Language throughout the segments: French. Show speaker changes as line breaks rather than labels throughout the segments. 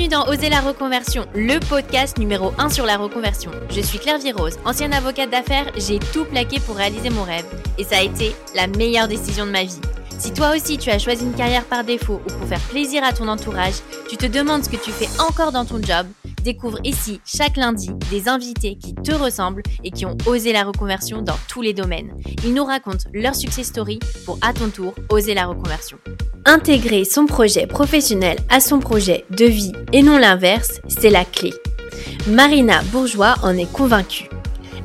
Bienvenue dans Oser la reconversion, le podcast numéro 1 sur la reconversion. Je suis Claire Virose, ancienne avocate d'affaires, j'ai tout plaqué pour réaliser mon rêve et ça a été la meilleure décision de ma vie. Si toi aussi tu as choisi une carrière par défaut ou pour faire plaisir à ton entourage, tu te demandes ce que tu fais encore dans ton job, découvre ici chaque lundi des invités qui te ressemblent et qui ont osé la reconversion dans tous les domaines. Ils nous racontent leur success story pour à ton tour oser la reconversion. Intégrer son projet professionnel à son projet de vie et non l'inverse, c'est la clé. Marina Bourgeois en est convaincue.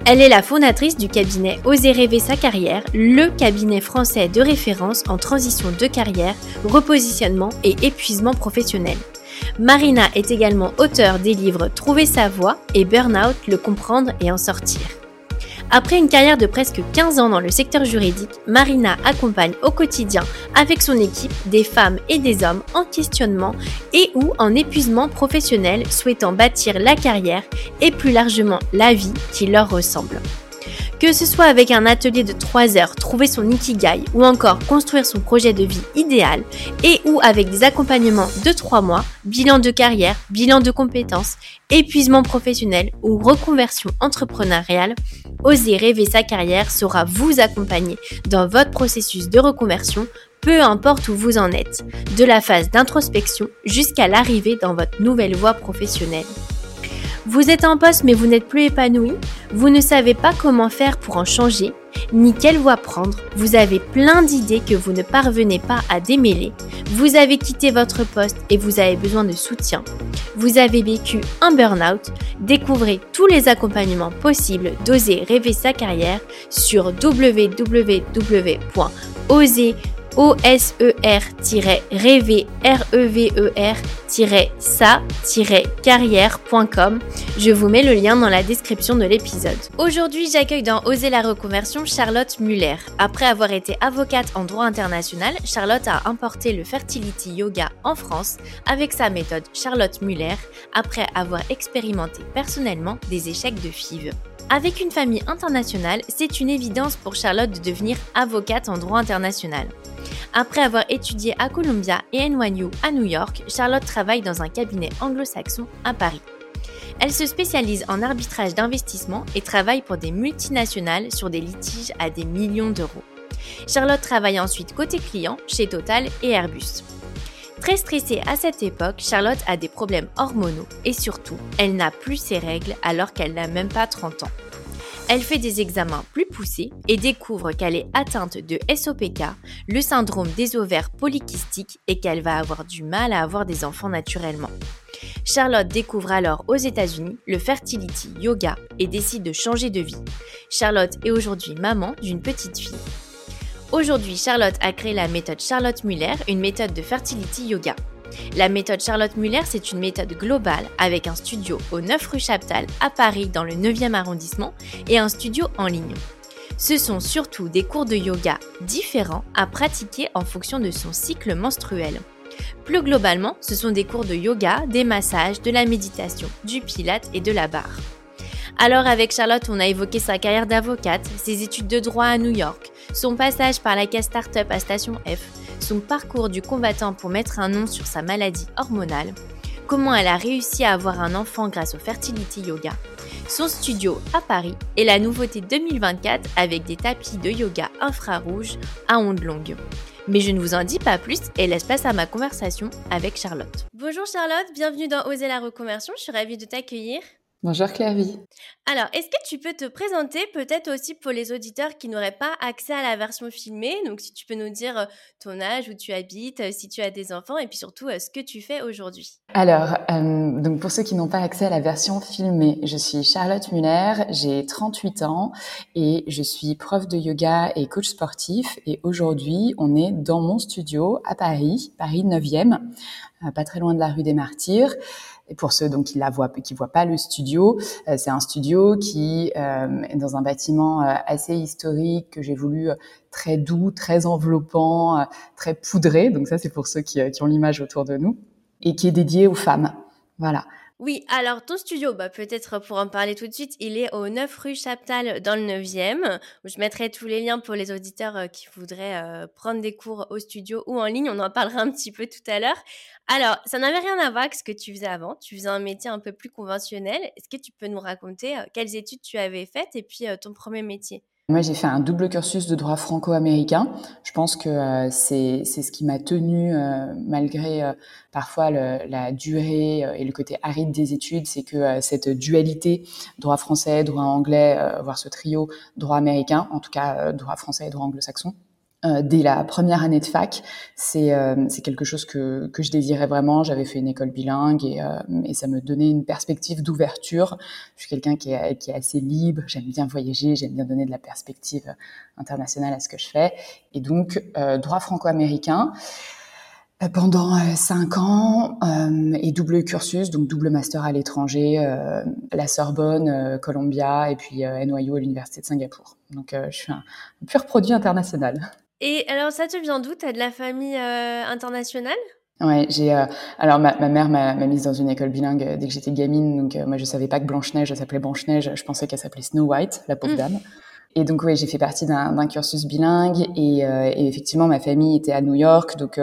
Elle est la fondatrice du cabinet Oser rêver sa carrière, le cabinet français de référence en transition de carrière, repositionnement et épuisement professionnel. Marina est également auteure des livres Trouver sa voie et Burnout, le comprendre et en sortir. Après une carrière de presque 15 ans dans le secteur juridique, Marina accompagne au quotidien avec son équipe des femmes et des hommes en questionnement et ou en épuisement professionnel souhaitant bâtir la carrière et plus largement la vie qui leur ressemble. Que ce soit avec un atelier de 3 heures, trouver son ikigai ou encore construire son projet de vie idéal et ou avec des accompagnements de 3 mois, bilan de carrière, bilan de compétences, épuisement professionnel ou reconversion entrepreneuriale, Oser rêver sa carrière saura vous accompagner dans votre processus de reconversion peu importe où vous en êtes, de la phase d'introspection jusqu'à l'arrivée dans votre nouvelle voie professionnelle. Vous êtes en poste mais vous n'êtes plus épanoui, vous ne savez pas comment faire pour en changer, ni quelle voie prendre, vous avez plein d'idées que vous ne parvenez pas à démêler, vous avez quitté votre poste et vous avez besoin de soutien, vous avez vécu un burn-out, découvrez tous les accompagnements possibles d'oser rêver sa carrière sur www.oser oser-rêver, sa-carrière.com. Je vous mets le lien dans la description de l'épisode. Aujourd'hui, j'accueille dans Oser la reconversion Charlotte Muller. Après avoir été avocate en droit international, Charlotte a importé le fertility yoga en France avec sa méthode Charlotte Muller après avoir expérimenté personnellement des échecs de FIV. Avec une famille internationale, c'est une évidence pour Charlotte de devenir avocate en droit international. Après avoir étudié à Columbia et NYU à New York, Charlotte travaille dans un cabinet anglo-saxon à Paris. Elle se spécialise en arbitrage d'investissement et travaille pour des multinationales sur des litiges à des millions d'euros. Charlotte travaille ensuite côté client chez Total et Airbus. Très stressée à cette époque, Charlotte a des problèmes hormonaux et surtout, elle n'a plus ses règles alors qu'elle n'a même pas 30 ans. Elle fait des examens plus poussés et découvre qu'elle est atteinte de SOPK, le syndrome des ovaires polykystiques, et qu'elle va avoir du mal à avoir des enfants naturellement. Charlotte découvre alors aux États-Unis le fertility yoga et décide de changer de vie. Charlotte est aujourd'hui maman d'une petite fille. Aujourd'hui, Charlotte a créé la méthode Charlotte Muller, une méthode de fertility yoga. La méthode Charlotte Muller, c'est une méthode globale avec un studio au 9 rue Chaptal à Paris dans le 9e arrondissement et un studio en ligne. Ce sont surtout des cours de yoga différents à pratiquer en fonction de son cycle menstruel. Plus globalement, ce sont des cours de yoga, des massages, de la méditation, du pilate et de la barre. Alors avec Charlotte, on a évoqué sa carrière d'avocate, ses études de droit à New York, son passage par la case startup à Station F, son parcours du combattant pour mettre un nom sur sa maladie hormonale, comment elle a réussi à avoir un enfant grâce au fertility yoga, son studio à Paris et la nouveauté 2024 avec des tapis de yoga infrarouge à ondes longues. Mais je ne vous en dis pas plus et laisse place à ma conversation avec Charlotte. Bonjour Charlotte, bienvenue dans Oser la reconversion, je suis ravie de t'accueillir.
Bonjour Claire-Vie.
Alors, est-ce que tu peux te présenter peut-être aussi pour les auditeurs qui n'auraient pas accès à la version filmée? Donc, si tu peux nous dire euh, ton âge, où tu habites, euh, si tu as des enfants et puis surtout euh, ce que tu fais aujourd'hui.
Alors, donc pour ceux qui n'ont pas accès à la version filmée, je suis Charlotte Muller, j'ai 38 ans et je suis prof de yoga et coach sportif. Et aujourd'hui, on est dans mon studio à Paris, Paris 9e, pas très loin de la rue des Martyrs. Et pour ceux donc qui la voient, qui voient pas le studio, euh, c'est un studio qui euh, est dans un bâtiment euh, assez historique que j'ai voulu très doux, très enveloppant, très poudré. Donc ça, c'est pour ceux qui, qui ont l'image autour de nous et qui est dédié aux femmes. Voilà.
Oui, alors ton studio, bah, peut-être pour en parler tout de suite, il est au 9 rue Chaptal dans le 9e. Je mettrai tous les liens pour les auditeurs euh, qui voudraient euh, prendre des cours au studio ou en ligne. On en parlera un petit peu tout à l'heure. Alors, ça n'avait rien à voir avec ce que tu faisais avant. Tu faisais un métier un peu plus conventionnel. Est-ce que tu peux nous raconter euh, quelles études tu avais faites et puis ton premier métier?
Moi, j'ai fait un double cursus de droit franco-américain. Je pense que euh, c'est ce qui m'a tenu euh, malgré euh, parfois le, la durée et le côté aride des études, c'est que cette dualité droit français, droit anglais, voire ce trio droit américain, en tout cas droit français et droit anglo-saxon, euh, dès la première année de fac. C'est euh, quelque chose que, que je désirais vraiment. J'avais fait une école bilingue et, euh, et ça me donnait une perspective d'ouverture. Je suis quelqu'un qui est, qui est assez libre. J'aime bien voyager, j'aime bien donner de la perspective internationale à ce que je fais. Et donc, droit franco-américain pendant cinq ans et double cursus, donc double master à l'étranger, la Sorbonne, Columbia et puis NYU à l'université de Singapour. Donc je suis un pur produit international.
Et alors, ça te vient d'où? Tu as de la famille euh, internationale?
Ouais, j'ai euh, alors ma, ma mère m'a mise dans une école bilingue euh, dès que j'étais gamine, donc moi je savais pas que Blanche Neige s'appelait Blanche Neige, je pensais qu'elle s'appelait Snow White, la pauvre mmh. dame. Et donc oui, j'ai fait partie d'un cursus bilingue et, et, effectivement ma famille était à New York, donc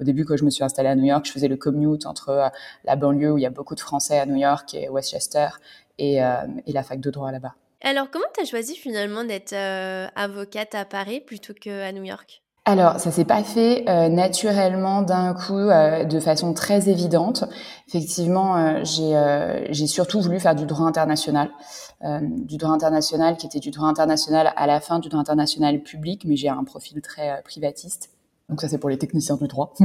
au début quand je me suis installée à New York, je faisais le commute entre la banlieue où il y a beaucoup de Français à New York et Westchester et, et la fac de droit là-bas.
Alors, comment tu as choisi finalement d'être euh, avocate à Paris plutôt qu'à New York?
Alors, ça s'est pas fait euh, naturellement d'un coup, euh, de façon très évidente. Effectivement, j'ai surtout voulu faire du droit international, du droit international qui était du droit international à la fin du droit international public, mais j'ai un profil très privatiste. Donc ça c'est pour les techniciens du droit.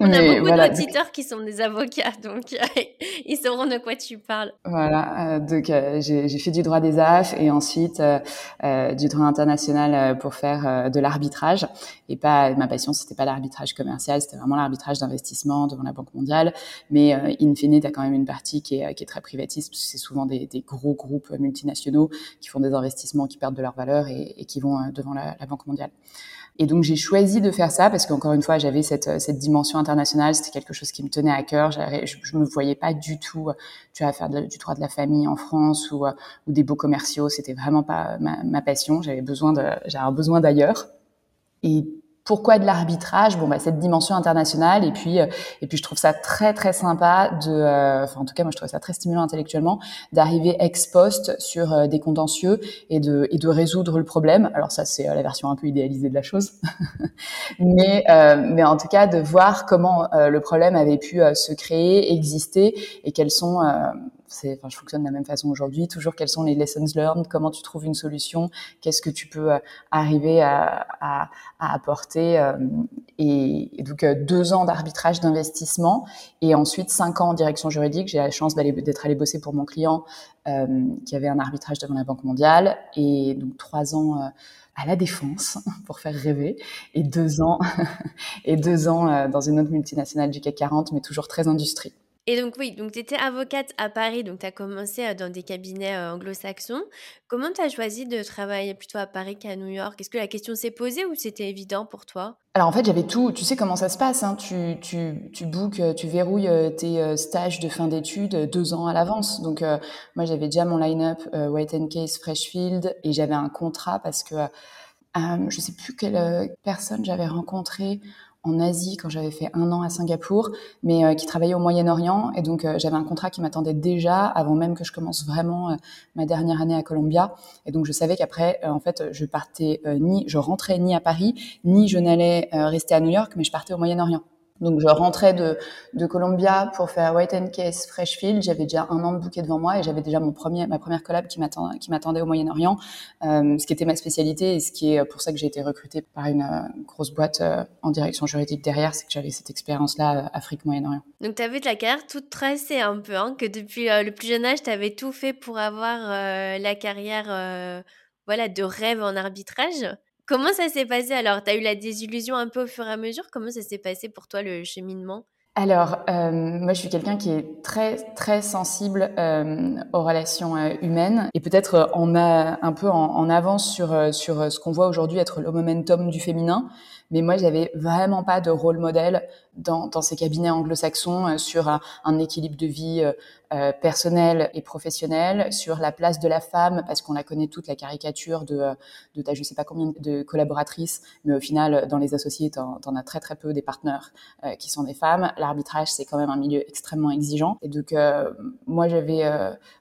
On a beaucoup voilà. d'auditeurs qui sont des avocats, donc euh, ils sauront de quoi tu parles.
Voilà, euh, donc euh, j'ai fait du droit des AF et ensuite du droit international pour faire de l'arbitrage. Et pas ma passion, c'était pas l'arbitrage commercial, c'était vraiment l'arbitrage d'investissement devant la Banque mondiale. Mais in fine, tu as quand même une partie qui est, qui est très privatiste. C'est souvent des, des, gros groupes multinationaux qui font des investissements qui perdent de leur valeur et, et qui vont devant la, la Banque mondiale. Et donc j'ai choisi de faire ça parce qu'encore une fois, j'avais cette, cette dimension internationale. C'était quelque chose qui me tenait à cœur. Je, je me voyais pas du tout, tu vois, faire du droit de la famille en France ou, ou des beaux commerciaux. C'était vraiment pas ma, ma passion. J'avais besoin de, j'avais besoin d'ailleurs. Et pourquoi de l'arbitrage? Bon, bah, cette dimension internationale et puis euh, et puis je trouve ça très très sympa de, euh, enfin en tout cas moi je trouve ça très stimulant intellectuellement d'arriver ex post sur euh, des contentieux et de et de résoudre le problème. Alors ça c'est la version un peu idéalisée de la chose, mais mais en tout cas de voir comment le problème avait pu se créer, exister et quels sont je fonctionne de la même façon aujourd'hui. Toujours, quelles sont les lessons learned? Comment tu trouves une solution? Qu'est-ce que tu peux euh, arriver à, apporter euh, et, donc euh, deux ans d'arbitrage d'investissement et ensuite cinq ans en direction juridique. J'ai la chance d'être allé bosser pour mon client qui avait un arbitrage devant la Banque mondiale et donc trois ans à la défense pour faire rêver et deux ans et deux ans dans une autre multinationale du CAC 40 mais toujours très industrie.
Et donc oui, donc tu étais avocate à Paris, donc tu as commencé euh, dans des cabinets euh, anglo-saxons. Comment tu as choisi de travailler plutôt à Paris qu'à New York? Est-ce que la question s'est posée ou c'était évident pour toi?
Alors en fait, j'avais tout, tu sais comment ça se passe, hein, tu, tu, tu bookes, euh, tu verrouilles tes stages de fin d'études deux ans à l'avance. Donc moi j'avais déjà mon line-up White Case Freshfield et j'avais un contrat parce que je sais plus quelle personne j'avais rencontré en Asie quand j'avais fait un an à Singapour, mais euh, qui travaillait au Moyen-Orient. Et donc, euh, j'avais un contrat qui m'attendait déjà avant même que je commence vraiment euh, ma dernière année à Columbia. Et donc, je savais qu'après, en fait, je partais ni, je rentrais ni à Paris, ni je n'allais rester à New York, mais je partais au Moyen-Orient. Donc je rentrais de, de Columbia pour faire White and Case Freshfield. J'avais déjà un an de bouquet devant moi et j'avais déjà mon premier, ma première collab qui m'attendait au Moyen-Orient, euh, ce qui était ma spécialité et ce qui est pour ça que j'ai été recrutée par une euh, grosse boîte euh, en direction juridique derrière, c'est que j'avais cette expérience-là Afrique-Moyen-Orient.
Donc tu avais la carrière toute tracée un peu, hein, que depuis le plus jeune âge, tu avais tout fait pour avoir la carrière voilà, de rêve en arbitrage. Comment ça s'est passé alors? Tu as eu la désillusion un peu au fur et à mesure? Comment ça s'est passé pour toi le cheminement?
Alors, euh, moi, je suis quelqu'un qui est très très sensible euh, aux relations euh, humaines et peut-être on a un peu en, avance sur sur ce qu'on voit aujourd'hui être le momentum du féminin. Mais moi, j'avais vraiment pas de rôle modèle dans, ces cabinets anglo-saxons euh, sur un, équilibre de vie euh, euh, personnel et professionnel, sur la place de la femme, parce qu'on la connaît toute la caricature de, de ta je sais pas combien de collaboratrices, mais au final, dans les associés, t'en, en as très très peu des partenaires qui sont des femmes. L'arbitrage, c'est quand même un milieu extrêmement exigeant. Et donc, moi, j'avais,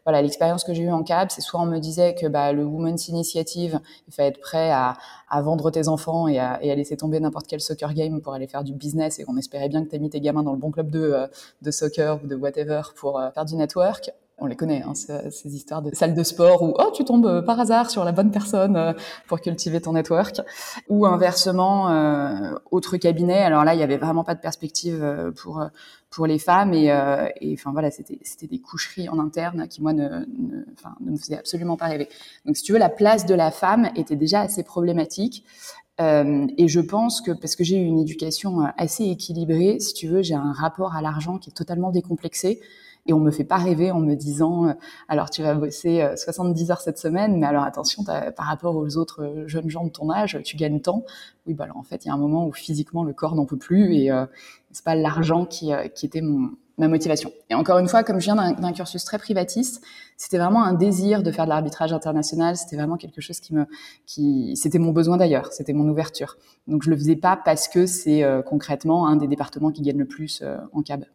voilà, l'expérience que j'ai eue en CAB, c'est soit on me disait que bah, le Women's Initiative, il fallait être prêt à, à vendre tes enfants et à laisser tomber n'importe quel soccer game pour aller faire du business et qu'on espérait bien que tu as mis tes gamins dans le bon club de, euh, de soccer ou de whatever pour euh, faire du network. On les connaît, hein, ces, histoires de salle de sport où oh tu tombes euh, par hasard sur la bonne personne pour cultiver ton network. Ou inversement, autre cabinet. Alors là, il y avait vraiment pas de perspective pour pour les femmes et, et enfin voilà, c'était des coucheries en interne qui moi ne, enfin, ne me faisaient absolument pas rêver. Donc si tu veux, la place de la femme était déjà assez problématique. Euh, et je pense que parce que j'ai eu une éducation euh, assez équilibrée, si tu veux, j'ai un rapport à l'argent qui est totalement décomplexé. Et on me fait pas rêver en me disant, euh, alors tu vas bosser 70 heures cette semaine, mais alors attention, par rapport aux autres jeunes gens de ton âge, tu gagnes tant. Oui, bah alors en fait, il y a un moment où physiquement le corps n'en peut plus et c'est pas l'argent qui, qui était mon, ma motivation. Et encore une fois, comme je viens d'un cursus très privatiste, c'était vraiment un désir de faire de l'arbitrage international. C'était vraiment quelque chose qui me, qui, c'était mon besoin d'ailleurs. C'était mon ouverture. Donc je le faisais pas parce que c'est euh, concrètement un des départements qui gagne le plus euh, en cab.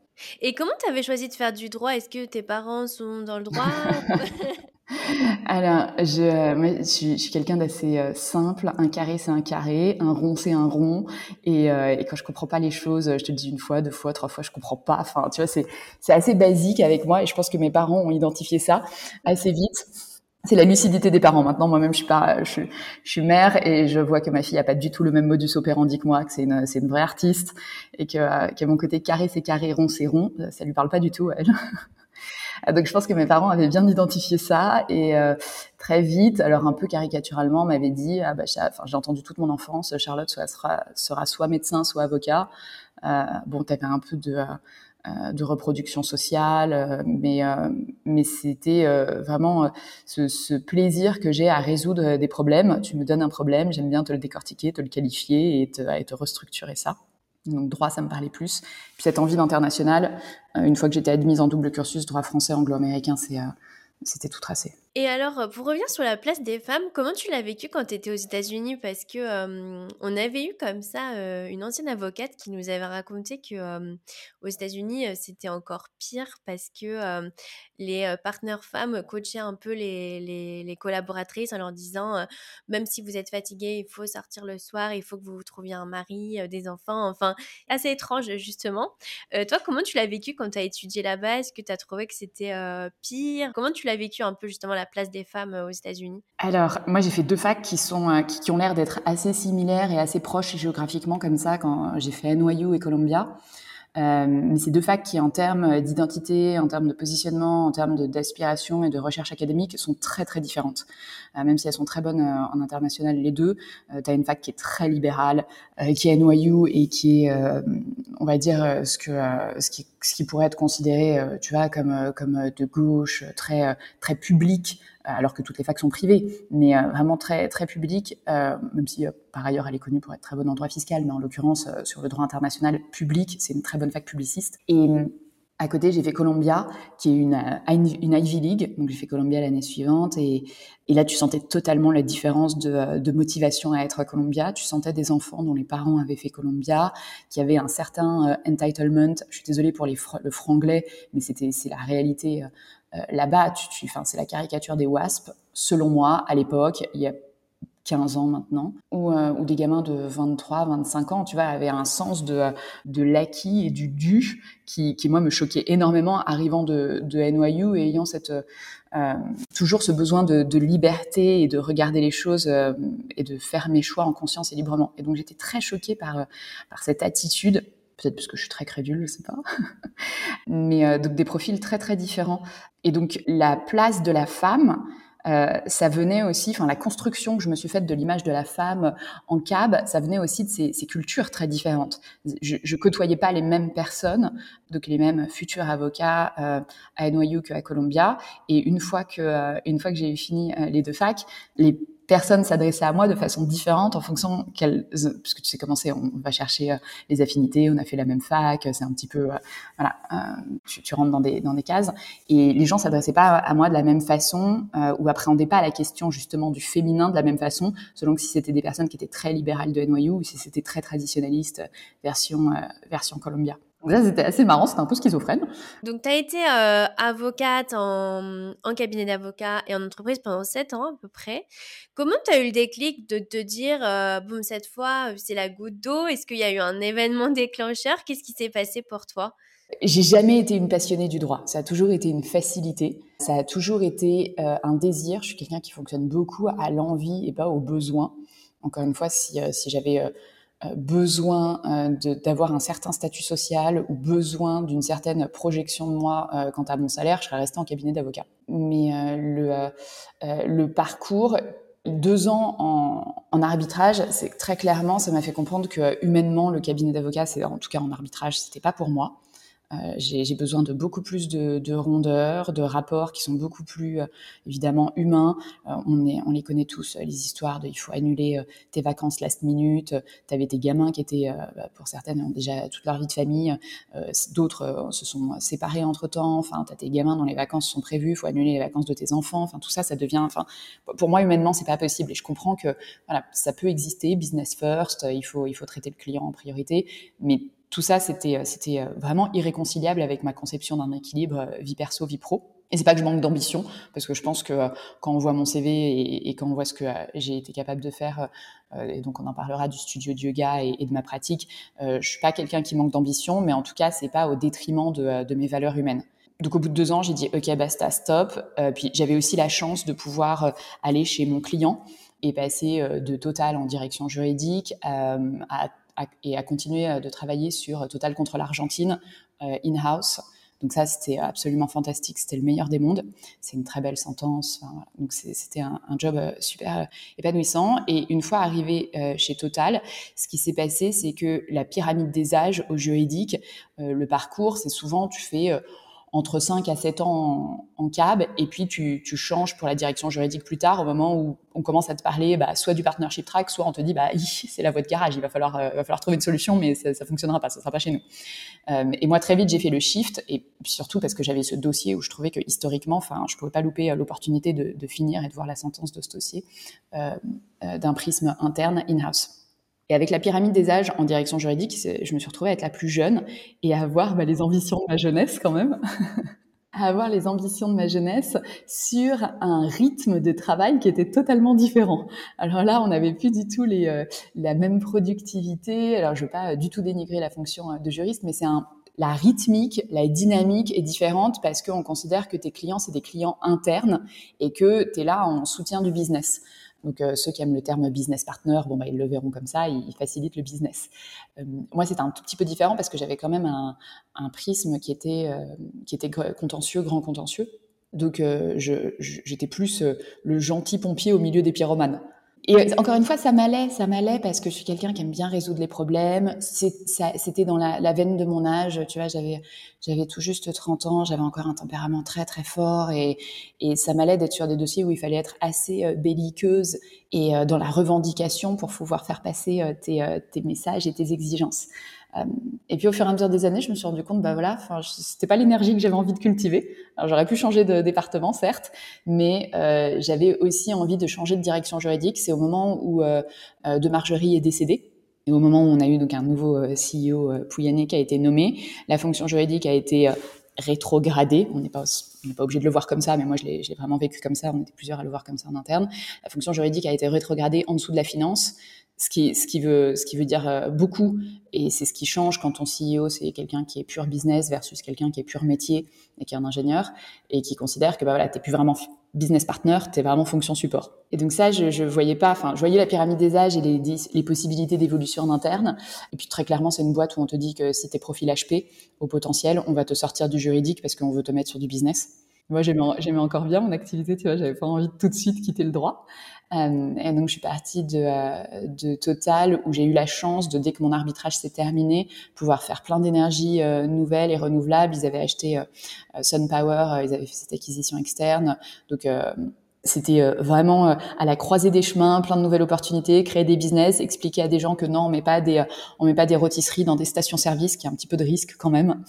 Et comment tu avais choisi de faire du droit? Est-ce que tes parents sont dans le droit?
Alors, je, je, suis, quelqu'un d'assez euh, simple. Un carré, c'est un carré. Un rond, c'est un rond. Et, euh, et, quand je comprends pas les choses, je te le dis une fois, deux fois, trois fois, je comprends pas. Enfin, tu vois, c'est, assez basique avec moi. Et je pense que mes parents ont identifié ça assez vite. C'est la lucidité des parents. Maintenant, moi-même, je suis pas, je, je, suis mère et je vois que ma fille a pas du tout le même modus operandi que moi, que c'est une, c'est une vraie artiste et que, euh, que mon côté carré, c'est carré, rond, c'est rond. Ça lui parle pas du tout, elle. Ah, donc je pense que mes parents avaient bien identifié ça et euh, très vite, alors un peu caricaturalement, m'avaient dit ah bah j'ai entendu toute mon enfance, Charlotte sera, sera soit médecin, soit avocat. Euh, bon, tu avais un peu de euh, de reproduction sociale, euh, mais mais c'était vraiment ce, ce, plaisir que j'ai à résoudre des problèmes. Tu me donnes un problème, j'aime bien te le décortiquer, te le qualifier et te, et te restructurer ça. Donc droit, ça me parlait plus. Puis cette envie d'international, euh, une fois que j'étais admise en double cursus droit français anglo-américain, euh, c'était tout tracé.
Et alors, euh, pour revenir sur la place des femmes, comment tu l'as vécu quand tu étais aux États-Unis? Parce que euh, on avait eu comme ça euh, une ancienne avocate qui nous avait raconté que aux États-Unis c'était encore pire parce que les partenaires femmes coachaient un peu les, les, collaboratrices en leur disant même si vous êtes fatiguée, il faut sortir le soir, il faut que vous trouviez un mari, des enfants, enfin assez étrange justement. toi, comment tu l'as vécu quand tu as étudié là-bas? Est-ce que tu as trouvé que c'était pire? Comment tu l'as vécu un peu justement la place des femmes euh, aux États-Unis
Alors, moi, j'ai fait deux facs qui sont euh, qui, ont l'air d'être assez similaires et assez proches géographiquement comme ça quand j'ai fait NYU et Columbia. Euh, mais c'est deux facs qui, en termes d'identité, en termes de positionnement, en termes d'aspiration et de recherche académique, sont très très différentes. Euh, même si elles sont très bonnes euh, en international les deux, tu as une fac qui est très libérale, qui est NYU et qui est, on va dire, ce que ce qui, ce qui pourrait être considéré, tu vois, comme comme de gauche, très très public alors que toutes les facs sont privées, mais vraiment très très public, même si par ailleurs elle est connue pour être très bonne en droit fiscal, mais en l'occurrence sur le droit international public, c'est une très bonne fac publiciste. Et à côté, j'ai fait Columbia, qui est une, Ivy League. Donc, j'ai fait Columbia l'année suivante. Et, là, tu sentais totalement la différence de, motivation à être à Columbia. Tu sentais des enfants dont les parents avaient fait Columbia, qui avaient un certain euh, entitlement. Je suis désolée pour le franglais, mais c'était c'est la réalité euh, euh, là-bas. Tu, tu, c'est la caricature des WASP. Selon moi, à l'époque, il y a 15 ans maintenant, ou, euh, des gamins de 23, 25 ans, tu vois, avaient un sens de, de l'acquis et du dû qui, qui, moi, me choquait énormément arrivant de, de NYU et ayant cette, euh, toujours ce besoin de, de, liberté et de regarder les choses euh, et de faire mes choix en conscience et librement. Et donc, j'étais très choquée par, par cette attitude peut-être parce que je suis très crédule, je sais pas. Mais donc des profils très très différents. Et donc la place de la femme, euh, ça venait aussi, enfin la construction que je me suis faite de l'image de la femme en cab, ça venait aussi de ces, cultures très différentes. Je, je, côtoyais pas les mêmes personnes, donc les mêmes futurs avocats euh, à NYU qu'à Columbia. Et une fois que, euh, une fois que j'ai fini euh, les deux facs, les personnes s'adressaient à moi de façon différente en fonction qu'elles, parce tu sais comment c'est, on va chercher les affinités, on a fait la même fac, c'est un petit peu, voilà, tu, tu, rentres dans des dans des cases, et les gens s'adressaient pas à moi de la même façon ou appréhendaient pas la question justement du féminin de la même façon, selon si c'était des personnes qui étaient très libérales de NYU ou si c'était très traditionnaliste version version Columbia. Donc ça, c'était assez marrant, c'était un peu schizophrène.
Donc, tu as été euh, avocate en, en cabinet d'avocat et en entreprise pendant 7 ans à peu près. Comment tu as eu le déclic de te dire, euh, bon, cette fois, c'est la goutte d'eau? Est-ce qu'il y a eu un événement déclencheur? Qu'est-ce qui s'est passé pour toi?
J'ai jamais été une passionnée du droit. Ça a toujours été une facilité. Ça a toujours été euh, un désir. Je suis quelqu'un qui fonctionne beaucoup à l'envie et pas au besoin. Encore une fois, si, si j'avais euh, besoin euh, d'avoir un certain statut social ou besoin d'une certaine projection de moi euh, quant à mon salaire, je serais restée en cabinet d'avocat. Mais le, le parcours, deux ans en, en arbitrage, c'est très clairement, ça m'a fait comprendre que humainement, le cabinet d'avocat, c'est en tout cas en arbitrage, c'était pas pour moi. Euh, j'ai besoin de beaucoup plus de, de, rondeur, de rapports qui sont beaucoup plus euh, évidemment humains. Euh, on, est, on les connaît tous, les histoires de il faut annuler tes vacances last minute. Tu avais tes gamins qui étaient, bah, pour certaines, ont déjà toute leur vie de famille. D'autres se sont séparés entre temps. Enfin, tu as tes gamins dont les vacances sont prévues. Il faut annuler les vacances de tes enfants. Enfin, tout ça, ça devient. Enfin, pour moi, humainement, c'est pas possible. Et je comprends que voilà, ça peut exister, business first. Il faut, il faut traiter le client en priorité, mais tout ça, c'était euh, c'était euh, vraiment irréconciliable avec ma conception d'un équilibre euh, vie perso vie pro. Et c'est pas que je manque d'ambition, parce que je pense que quand on voit mon CV et, quand on voit ce que j'ai été capable de faire, et donc on en parlera du studio de yoga et, de ma pratique, je suis pas quelqu'un qui manque d'ambition, mais en tout cas c'est pas au détriment de, de, mes valeurs humaines. Donc au bout de deux ans, j'ai dit ok basta stop. Puis j'avais aussi la chance de pouvoir aller chez mon client et passer de Total en direction juridique à et à continuer euh, de travailler sur Total contre l'Argentine euh, in-house. Donc ça, c'était absolument fantastique. C'était le meilleur des mondes. C'est une très belle sentence. Donc c'était un, job euh, super épanouissant. Et une fois arrivé chez Total, ce qui s'est passé, c'est que la pyramide des âges au juridique, le parcours, c'est souvent tu fais entre 5 à 7 ans en, cab, et puis tu, tu, changes pour la direction juridique plus tard, au moment où on commence à te parler bah, soit du partnership track, soit on te dit bah c'est la voie de garage, il va falloir, euh, va falloir trouver une solution, mais ça, ça fonctionnera pas, ça sera pas chez nous. Euh, et moi très vite j'ai fait le shift, et surtout parce que j'avais ce dossier où je trouvais que historiquement, je pouvais pas louper euh, l'opportunité de, de, finir et de voir la sentence de ce dossier euh, euh d'un prisme interne in-house. Et avec la pyramide des âges en direction juridique, je me suis retrouvée à être la plus jeune et à avoir bah, les ambitions de ma jeunesse quand même. à avoir les ambitions de ma jeunesse sur un rythme de travail qui était totalement différent. Alors là, on n'avait plus du tout les, euh, la même productivité. Alors je veux pas du tout dénigrer la fonction euh, de juriste, mais c'est un la rythmique, la dynamique est différente parce qu'on considère que tes clients, c'est des clients internes et que tu es là en soutien du business. Donc euh, ceux qui aiment le terme business partner, bon bah ils le verront comme ça, ils, facilitent le business. Euh, moi c'était un tout petit peu différent parce que j'avais quand même un, prisme qui était euh, qui était contentieux, grand contentieux. Donc j'étais plus le gentil pompier au milieu des pyromanes. Et encore une fois, ça m'allait, ça m'allait parce que je suis quelqu'un qui aime bien résoudre les problèmes. C'était dans la, veine de mon âge, tu vois, j'avais j'avais tout juste 30 ans, j'avais encore un tempérament très très fort et, ça m'allait d'être sur des dossiers où il fallait être assez euh, belliqueuse et euh, dans la revendication pour pouvoir faire passer euh, tes messages et tes exigences. Euh, et puis au fur et à mesure des années, je me suis rendu compte, bah voilà, c'était pas l'énergie que j'avais envie de cultiver. Alors j'aurais pu changer de département, certes, mais euh, j'avais aussi envie de changer de direction juridique. C'est au moment où euh, euh De Margerie est décédé. Et au moment où on a eu donc un nouveau CEO Pouyanné qui a été nommé, la fonction juridique a été rétrogradée. On n'est pas, obligé de le voir comme ça, mais moi je l'ai vraiment vécu comme ça. On était plusieurs à le voir comme ça en interne. La fonction juridique a été rétrogradée en dessous de la finance ce qui, ce qui veut, ce qui veut dire euh, beaucoup, et c'est ce qui change quand ton CEO c'est quelqu'un qui est pur business versus quelqu'un qui est pur métier et qui est un ingénieur et qui considère que bah voilà, t'es plus vraiment business partner, t'es vraiment fonction support. Et donc ça, je, je voyais pas, enfin, je voyais la pyramide des âges et les, les possibilités d'évolution en interne. Et puis très clairement, c'est une boîte où on te dit que si t'es profil HP au potentiel, on va te sortir du juridique parce qu'on veut te mettre sur du business. Moi, j'aimais encore bien mon activité, tu vois, j'avais pas envie de tout de suite quitter le droit. Euh, et donc, je suis partie de, euh, de Total, où j'ai eu la chance de, dès que mon arbitrage s'est terminé, pouvoir faire plein d'énergies euh, nouvelles et renouvelables. Ils avaient acheté SunPower, ils avaient fait cette acquisition externe. Donc, c'était vraiment à la croisée des chemins, plein de nouvelles opportunités, créer des business, expliquer à des gens que non, on met pas des, on met pas des rôtisseries dans des stations-service, qui a un petit peu de risque quand même.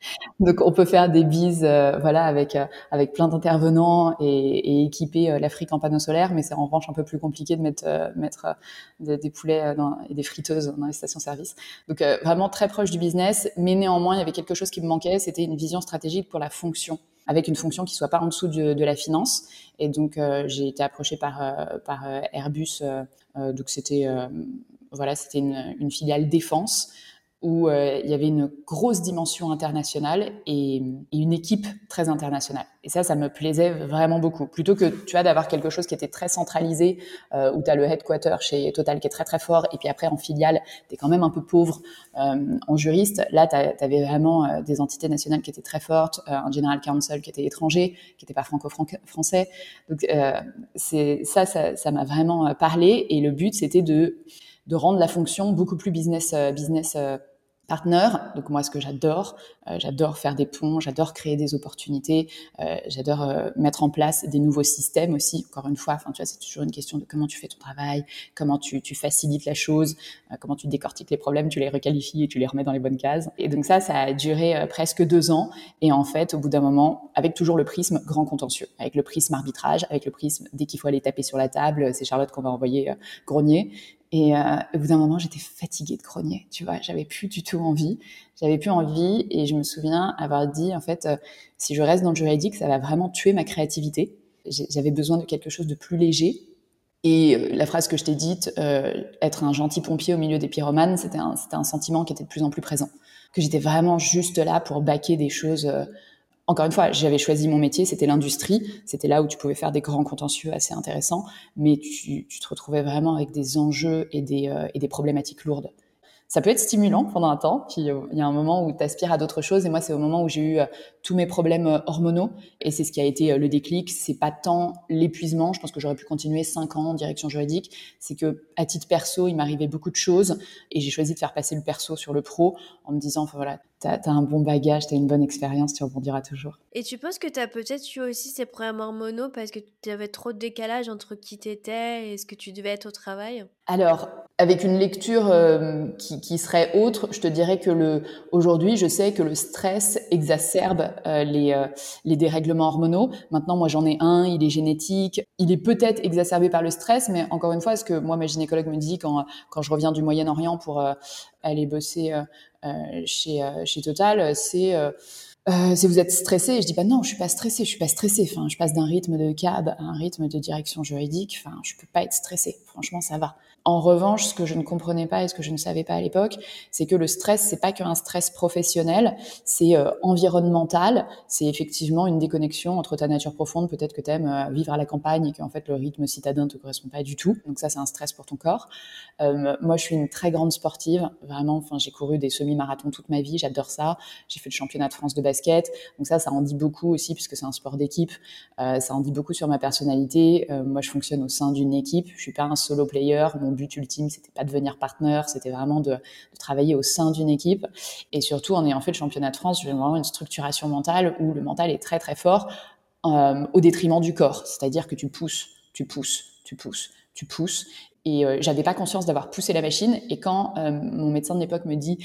Donc on peut faire des bises, euh, voilà, avec euh, avec plein d'intervenants et, équiper euh, l'Afrique en panneaux solaires, mais c'est en revanche un peu plus compliqué de mettre mettre des, poulets et des friteuses dans les stations-service. Donc vraiment très proche du business, mais néanmoins il y avait quelque chose qui me manquait, c'était une vision stratégique pour la fonction avec une fonction qui soit pas en dessous de, la finance. Et donc j'ai été approchée par Airbus, donc c'était voilà c'était une filiale défense où euh, il y avait une grosse dimension internationale et, une équipe très internationale. Et ça, ça me plaisait vraiment beaucoup. Plutôt que, tu vois, d'avoir quelque chose qui était très centralisé, euh, où tu as le headquarter chez Total qui est très très fort, et puis après en filiale, tu es quand même un peu pauvre euh, en juriste. Là, tu avais vraiment euh, des entités nationales qui étaient très fortes, euh, un general counsel qui était étranger, qui n'était pas franco-français. Donc c'est ça, ça m'a vraiment parlé. Et le but, c'était de de rendre la fonction beaucoup plus business business partner. Donc moi, ce que j'adore, euh, j'adore faire des ponts, j'adore créer des opportunités, euh, j'adore euh, mettre en place des nouveaux systèmes aussi. Encore une fois, enfin tu vois, c'est toujours une question de comment tu fais ton travail, comment tu, tu facilites la chose, comment tu décortiques les problèmes, tu les requalifies et tu les remets dans les bonnes cases. Et donc ça, ça a duré presque deux ans. Et en fait, au bout d'un moment, avec toujours le prisme grand contentieux, avec le prisme arbitrage, avec le prisme dès qu'il faut aller taper sur la table, c'est Charlotte qu'on va envoyer grogner. Et euh, au bout d'un moment, j'étais fatiguée de grogner, tu vois, j'avais plus du tout envie. J'avais plus envie et je me souviens avoir dit, en fait, euh, si je reste dans le juridique, ça va vraiment tuer ma créativité. J'avais besoin de quelque chose de plus léger. Et euh, la phrase que je t'ai dite, euh, être un gentil pompier au milieu des pyromanes, c'était un, un sentiment qui était de plus en plus présent. Que j'étais vraiment juste là pour baquer des choses encore une fois, j'avais choisi mon métier, c'était l'industrie, c'était là où tu pouvais faire des grands contentieux assez intéressants, mais tu, tu te retrouvais vraiment avec des enjeux et des, euh, et des problématiques lourdes ça peut être stimulant pendant un temps, puis euh, il y a un moment où tu aspires à d'autres choses. Et moi, c'est au moment où j'ai eu euh, tous mes problèmes euh, hormonaux. Et c'est ce qui a été le déclic. C'est pas tant l'épuisement. Je pense que j'aurais pu continuer cinq ans en direction juridique. C'est que, à titre perso, il m'arrivait beaucoup de choses. Et j'ai choisi de faire passer le perso sur le pro en me disant, voilà, t'as as un bon bagage, t'as une bonne expérience, tu rebondiras toujours.
Et tu penses que t'as peut-être eu aussi ces problèmes hormonaux parce que tu avais trop de décalage entre qui t'étais et ce que tu devais être au travail?
Alors, avec une lecture euh, qui, serait autre, je te dirais que le aujourd'hui, je sais que le stress exacerbe euh, les, euh, les dérèglements hormonaux. Maintenant, moi, j'en ai un, il est génétique, il est peut-être exacerbé par le stress, mais encore une fois, ce que moi, ma gynécologue me dit quand je reviens du Moyen-Orient pour aller bosser chez Total, c'est euh, si vous êtes stressé, je dis pas non, je suis pas stressé, je suis pas stressé. Enfin, je passe d'un rythme de cab à un rythme de direction juridique. Enfin, je peux pas être stressé. Franchement, ça va. En revanche, ce que je ne comprenais pas et ce que je ne savais pas à l'époque, c'est que le stress, c'est pas qu'un stress professionnel, c'est euh, environnemental. C'est effectivement une déconnexion entre ta nature profonde. Peut-être que tu aimes euh, vivre à la campagne et qu'en fait le rythme citadin te correspond pas du tout. Donc ça, c'est un stress pour ton corps. Euh, moi, je suis une très grande sportive. Vraiment, enfin, j'ai couru des semi-marathons toute ma vie. J'adore ça. J'ai fait le championnat de France de basket. Donc ça, ça en dit beaucoup aussi puisque c'est un sport d'équipe. Ça en dit beaucoup sur ma personnalité. moi, je fonctionne au sein d'une équipe. Je suis pas un solo player. But ultime, c'était pas de devenir partenaire, c'était vraiment de, travailler au sein d'une équipe. Et surtout, en ayant fait le championnat de France, j'ai vraiment une structuration mentale où le mental est très très fort euh, au détriment du corps. C'est-à-dire que tu pousses, tu pousses, tu pousses, tu pousses. Et euh, j'avais pas conscience d'avoir poussé la machine. Et quand euh, mon médecin de l'époque me dit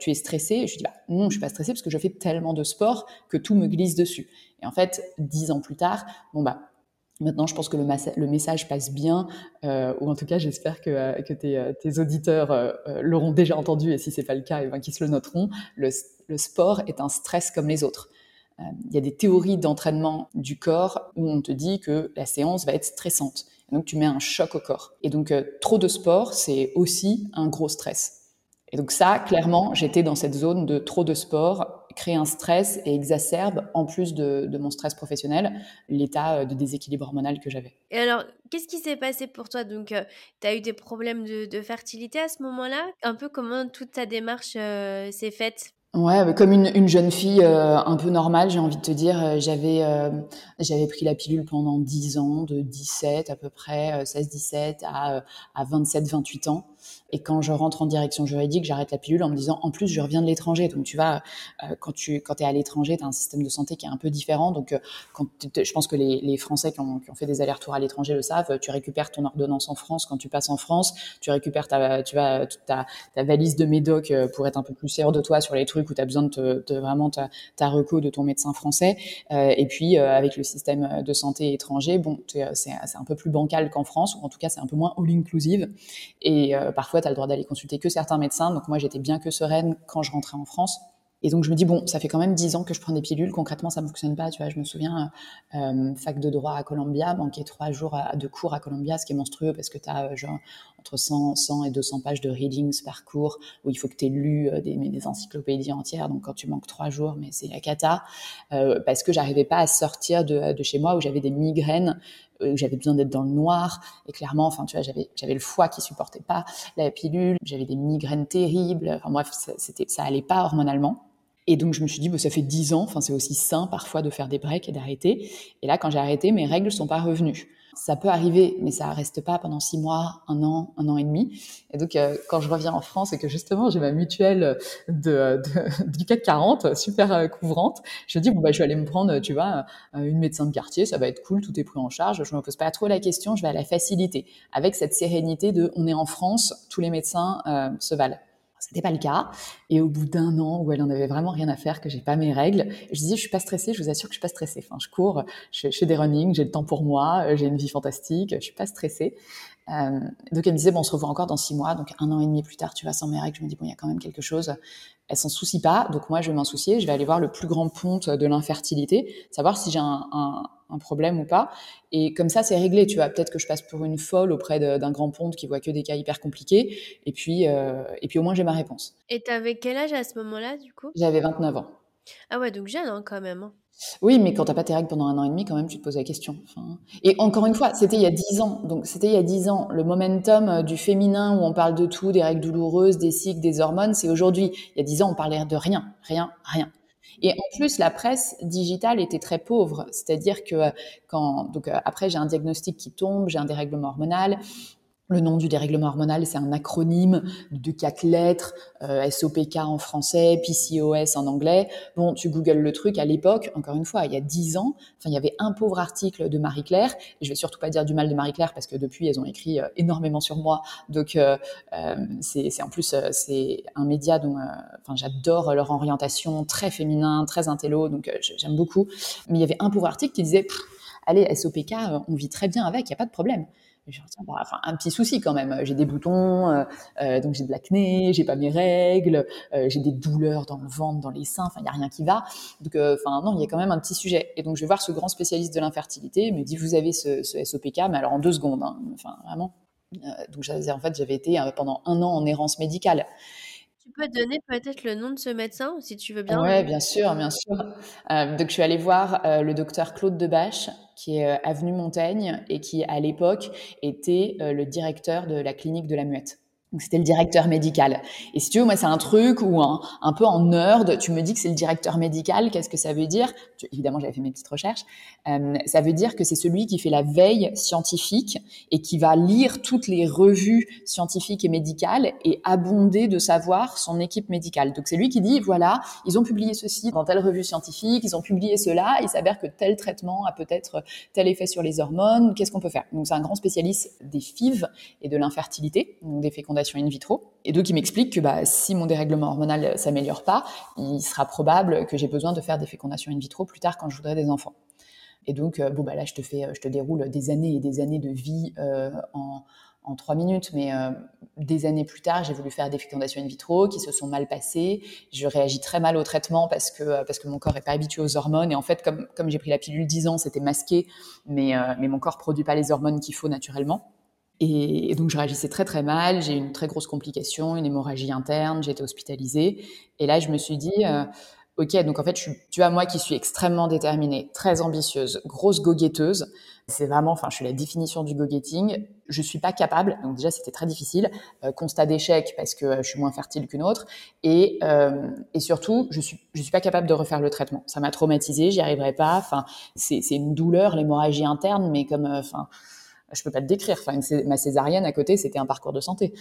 tu es stressé, je dis bah non, je suis pas stressé parce que je fais tellement de sport que tout me glisse dessus. Et en fait, dix ans plus tard, bon bah Maintenant, je pense que le, message passe bien, euh, ou en tout cas, j'espère que, euh, euh, tes, auditeurs l'auront déjà entendu, et si c'est pas le cas, eh ben, qu'ils se le noteront. Le, sport est un stress comme les autres. Il y a des théories d'entraînement du corps où on te dit que la séance va être stressante. donc, tu mets un choc au corps. Et donc, trop de sport, c'est aussi un gros stress. Et donc ça, clairement, j'étais dans cette zone de trop de sport, crée un stress et exacerbe, en plus de, mon stress professionnel, l'état euh, de déséquilibre hormonal que j'avais.
Et alors, qu'est-ce qui s'est passé pour toi? Donc, euh, tu as eu des problèmes de, fertilité à ce moment-là? Un peu comment toute ta démarche euh, s'est faite?
Ouais, comme une, une jeune fille euh, un peu normale, j'ai envie de te dire. J'avais euh, j'avais pris la pilule pendant 10 ans, de 17 à peu près, 16-17 à, à 27-28 ans. Et quand je rentre en direction juridique, j'arrête la pilule en me disant, en plus, je reviens de l'étranger. Donc, tu vas, euh, quand tu quand es à l'étranger, tu as un système de santé qui est un peu différent. Donc, euh, je pense que les, les Français qui ont, qui ont, fait des allers-retours à l'étranger le savent. Tu récupères ton ordonnance en France quand tu passes en France. Tu récupères ta, tu ta, valise de médoc euh, pour être un peu plus sûr de toi sur les trucs où tu as besoin de, vraiment ta, ta reco de ton médecin français. Et puis, avec le système de santé étranger, bon, c'est un peu plus bancal qu'en France, ou en tout cas, c'est un peu moins all-inclusive. Et parfois, tu as le droit d'aller consulter que certains médecins. Donc moi, j'étais bien que sereine quand je rentrais en France. Et donc je me dis bon, ça fait quand même dix ans que je prends des pilules. Concrètement, ça ne fonctionne pas. Tu vois, je me souviens, euh, fac de droit à Columbia, manquer trois jours de cours à Columbia, ce qui est monstrueux parce que tu as euh, entre 100, 100 et 200 pages de readings par cours où il faut que tu aies lu euh, des, encyclopédies entières. Donc quand tu manques trois jours, mais c'est la cata parce que j'arrivais pas à sortir de, de chez moi où j'avais des migraines j'avais besoin d'être dans le noir et clairement enfin tu vois j'avais j'avais le foie qui supportait pas la pilule j'avais des migraines terribles enfin bref c'était ça allait pas hormonalement et donc je me suis dit, bah, ça fait dix ans, enfin c'est aussi sain parfois de faire des breaks et d'arrêter. Et là, quand j'ai arrêté, mes règles sont pas revenues. Ça peut arriver, mais ça reste pas pendant six mois, un an, un an et demi. Et donc euh, quand je reviens en France et que justement j'ai ma mutuelle de, de, du CAC 40 super euh, couvrante, je dis bon bah je vais aller me prendre, tu vois, euh, une médecin de quartier, ça va être cool, tout est pris en charge. Je me pose pas trop la question, je vais à la facilité, avec cette sérénité de on est en France, tous les médecins euh, se valent. C'était pas le cas. Et au bout d'un an où elle en avait vraiment rien à faire, que j'ai pas mes règles, je disais, je suis pas stressée, je vous assure que je suis pas stressée. Enfin, je cours, je, fais des running, j'ai le temps pour moi, euh, j'ai une vie fantastique, je suis pas stressée. Euh, donc elle me disait, bon, on se revoit encore dans six mois, donc un an et demi plus tard, tu vas sans mes règles. Je me dis, bon, il y a quand même quelque chose. Elle s'en soucie pas, donc moi je vais m'en soucier. Je vais aller voir le plus grand ponte de l'infertilité, savoir si j'ai un, un, un, problème ou pas. Et comme ça, c'est réglé. Tu vois, peut-être que je passe pour une folle auprès d'un grand ponte qui voit que des cas hyper compliqués. Et puis, euh, et puis au moins j'ai ma réponse.
Et t'avais quel âge à ce moment-là, du coup?
J'avais 29 ans.
Ah ouais, donc jeune hein, quand même. Hein.
Oui, mais quand t'as pas tes règles pendant un an et demi, quand même, tu te poses la question. Et encore une fois, c'était il y a dix ans. Donc, c'était il y a dix ans. Le momentum euh, du féminin où on parle de tout, des règles douloureuses, des cycles, des hormones, c'est aujourd'hui. Il y a dix ans, on parlait de rien, rien, rien. Et en plus, la presse digitale était très pauvre. C'est-à-dire que euh, quand, donc, euh, après, j'ai un diagnostic qui tombe, j'ai un dérèglement hormonal. Le nom du dérèglement hormonal, c'est un acronyme de quatre lettres, euh, SOPK en français, PCOS en anglais. Bon, tu googles le truc à l'époque, encore une fois, il y a dix ans, enfin, il y avait un pauvre article de Marie-Claire, et je vais surtout pas dire du mal de Marie-Claire parce que depuis, elles ont écrit euh, énormément sur moi. Donc, euh, euh c'est en plus, euh, c'est un média dont, j'adore leur orientation, très féminin, très intello, donc j'aime beaucoup. Mais il y avait un pauvre article qui disait, allez, SOPK, on vit très bien avec, il n'y a pas de problème. Je dis, bah, enfin, un petit souci quand même. J'ai des boutons, euh, euh, donc j'ai de l'acné, j'ai pas mes règles, euh, j'ai des douleurs dans le ventre, dans les seins. Enfin, il y a rien qui va. Donc, euh, enfin, non, il y a quand même un petit sujet. Et donc, je vais voir ce grand spécialiste de l'infertilité. Il me dit, vous avez ce, ce SOPK, mais alors en deux secondes. Hein. Enfin, vraiment. Euh, donc, en fait, j'avais été pendant un an en errance médicale.
Tu peux donner peut-être le nom de ce médecin, si tu veux bien.
Ouais, bien sûr, bien sûr. Euh, donc, je suis allée voir euh, le docteur Claude Debache, qui est euh, avenue Montaigne et qui, à l'époque, était le directeur de la clinique de la Muette. Donc c'était le directeur médical. Et si tu veux, moi c'est un truc où un, un peu en nerd, tu me dis que c'est le directeur médical, qu'est-ce que ça veut dire? Évidemment, j'avais fait mes petites recherches. Euh, ça veut dire que c'est celui qui fait la veille scientifique et qui va lire toutes les revues scientifiques et médicales et abonder de savoir son équipe médicale. Donc c'est lui qui dit voilà, ils ont publié ceci dans telle revue scientifique, ils ont publié cela, il s'avère que tel traitement a peut-être tel effet sur les hormones, qu'est-ce qu'on peut faire? Donc c'est un grand spécialiste des FIV et de l'infertilité, donc des fécondations in vitro. Et donc, il m'explique que bah, si mon dérèglement hormonal s'améliore pas, il sera probable que j'ai besoin de faire des fécondations in vitro plus tard quand je voudrais des enfants. Et donc, euh, bon, bah là, je te fais, je te déroule des années et des années de vie euh, en, en trois minutes, mais euh, des années plus tard, j'ai voulu faire des fécondations in vitro qui se sont mal passées. Je réagis très mal au traitement parce que parce que mon corps est pas habitué aux hormones et en fait, comme comme j'ai pris la pilule 10 ans, c'était masqué, mais mais mon corps produit pas les hormones qu'il faut naturellement. Et, donc je réagissais très très mal, j'ai eu une très grosse complication, une hémorragie interne, j'ai été hospitalisée. Et là je me suis dit, euh, Ok, donc en fait, tu vois, moi qui suis extrêmement déterminée, très ambitieuse, grosse goguetteuse, c'est vraiment, enfin, je suis la définition du go-getting. Je suis pas capable, donc déjà c'était très difficile. Euh, constat d'échec parce que euh, je suis moins fertile qu'une autre, et euh, et surtout, je suis je suis pas capable de refaire le traitement. Ça m'a traumatisée, j'y arriverai pas. Enfin, c'est c'est une douleur, l'hémorragie interne, mais comme, enfin je peux pas te décrire. Enfin, ma césarienne à côté, c'était un parcours de santé.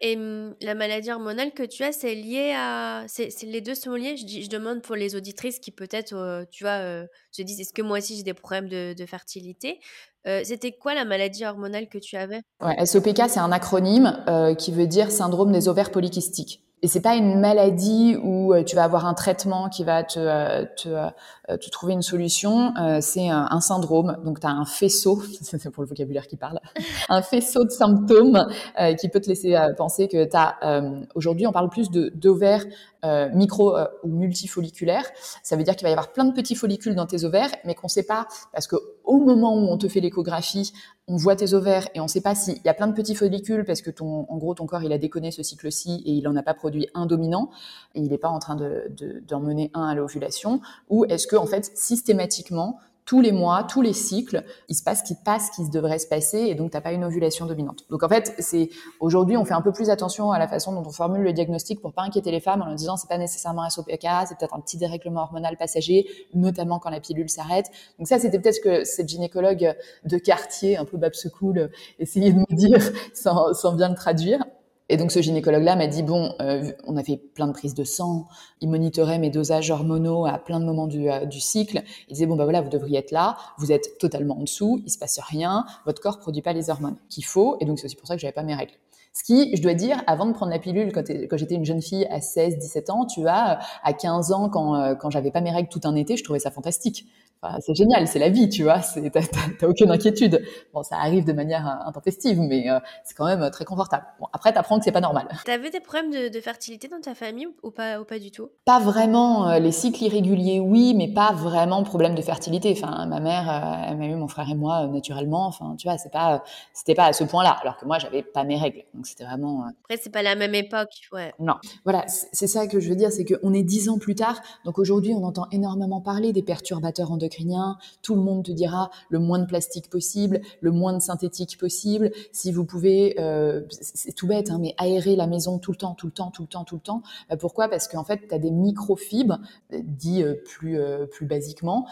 Et mmh, la maladie hormonale que tu as, c'est lié à. C'est, les deux sont liés? Je, je, demande pour les auditrices qui peut-être, euh, tu vois, euh, se disent est-ce que moi aussi j'ai des problèmes de, fertilité? Euh, C'était quoi la maladie hormonale que tu avais?
Ouais, SOPK, c'est un acronyme qui veut dire syndrome des ovaires polykystiques. Et c'est pas une maladie où tu vas avoir un traitement qui va te, te, euh, tu trouver une solution, euh, c'est un, syndrome. Donc, tu as un faisceau, c'est pour le vocabulaire qui parle, un faisceau de symptômes euh, qui peut te laisser penser que tu as, aujourd'hui, on parle plus de d'ovaires micro ou multifolliculaires. Ça veut dire qu'il va y avoir plein de petits follicules dans tes ovaires, mais qu'on sait pas, parce que au moment où on te fait l'échographie, on voit tes ovaires et on sait pas s'il y a plein de petits follicules parce que ton, en gros, ton corps, il a déconné ce cycle-ci et il en a pas produit un dominant il n'est pas en train de, d'en mener un à l'ovulation, ou est-ce que en fait, systématiquement, tous les mois, tous les cycles, il se passe ce qui passe, qui devrait se passer, et donc t'as pas une ovulation dominante. Donc en fait, c'est aujourd'hui, on fait un peu plus attention à la façon dont on formule le diagnostic pour pas inquiéter les femmes en leur disant c'est pas nécessairement un SOPK, c'est peut-être un petit dérèglement hormonal passager, notamment quand la pilule s'arrête. Donc ça, c'était peut-être que cette gynécologue de quartier, un peu babsecool, essayait de me dire sans, sans bien le traduire. Et donc ce gynécologue-là m'a dit bon, euh, on a fait plein de prises de sang, il monitorait mes dosages hormonaux à plein de moments du, euh, du cycle. Il disait bon bah voilà, vous devriez être là, vous êtes totalement en dessous, il se passe rien, votre corps produit pas les hormones qu'il faut, et donc c'est aussi pour ça que j'avais pas mes règles. Ce qui, je dois dire, avant de prendre la pilule, quand, quand j'étais une jeune fille à 16, 17 ans, tu vois, à 15 ans, quand, euh, quand j'avais pas mes règles tout un été, je trouvais ça fantastique c'est génial, c'est la vie, tu vois. T'as aucune inquiétude. Bon, ça arrive de manière euh, intempestive, mais euh, c'est quand même euh, très confortable. Bon, après, t'apprends que c'est pas normal.
T'avais des problèmes de, fertilité dans ta famille ou pas, ou pas du tout?
Pas vraiment. les cycles irréguliers, oui, mais pas vraiment problème de fertilité. Enfin, ma mère, elle m'a eu mon frère et moi naturellement. Enfin, tu vois, c'est pas, c'était pas à ce point-là. Alors que moi, j'avais pas mes règles, donc c'était vraiment.
Après, c'est pas la même époque, ouais.
Non. Voilà, c'est ça que je veux dire, c'est qu'on est dix ans plus tard, donc aujourd'hui, on entend énormément parler des perturbateurs endocriniens tout le monde te dira le moins de plastique possible, le moins de synthétique possible. Si vous pouvez, euh, c'est tout bête, hein, mais aérer la maison tout le temps, tout le temps, tout le temps, tout le temps. Euh, pourquoi? Parce qu'en fait, tu as des microfibres, euh, dit plus, plus basiquement,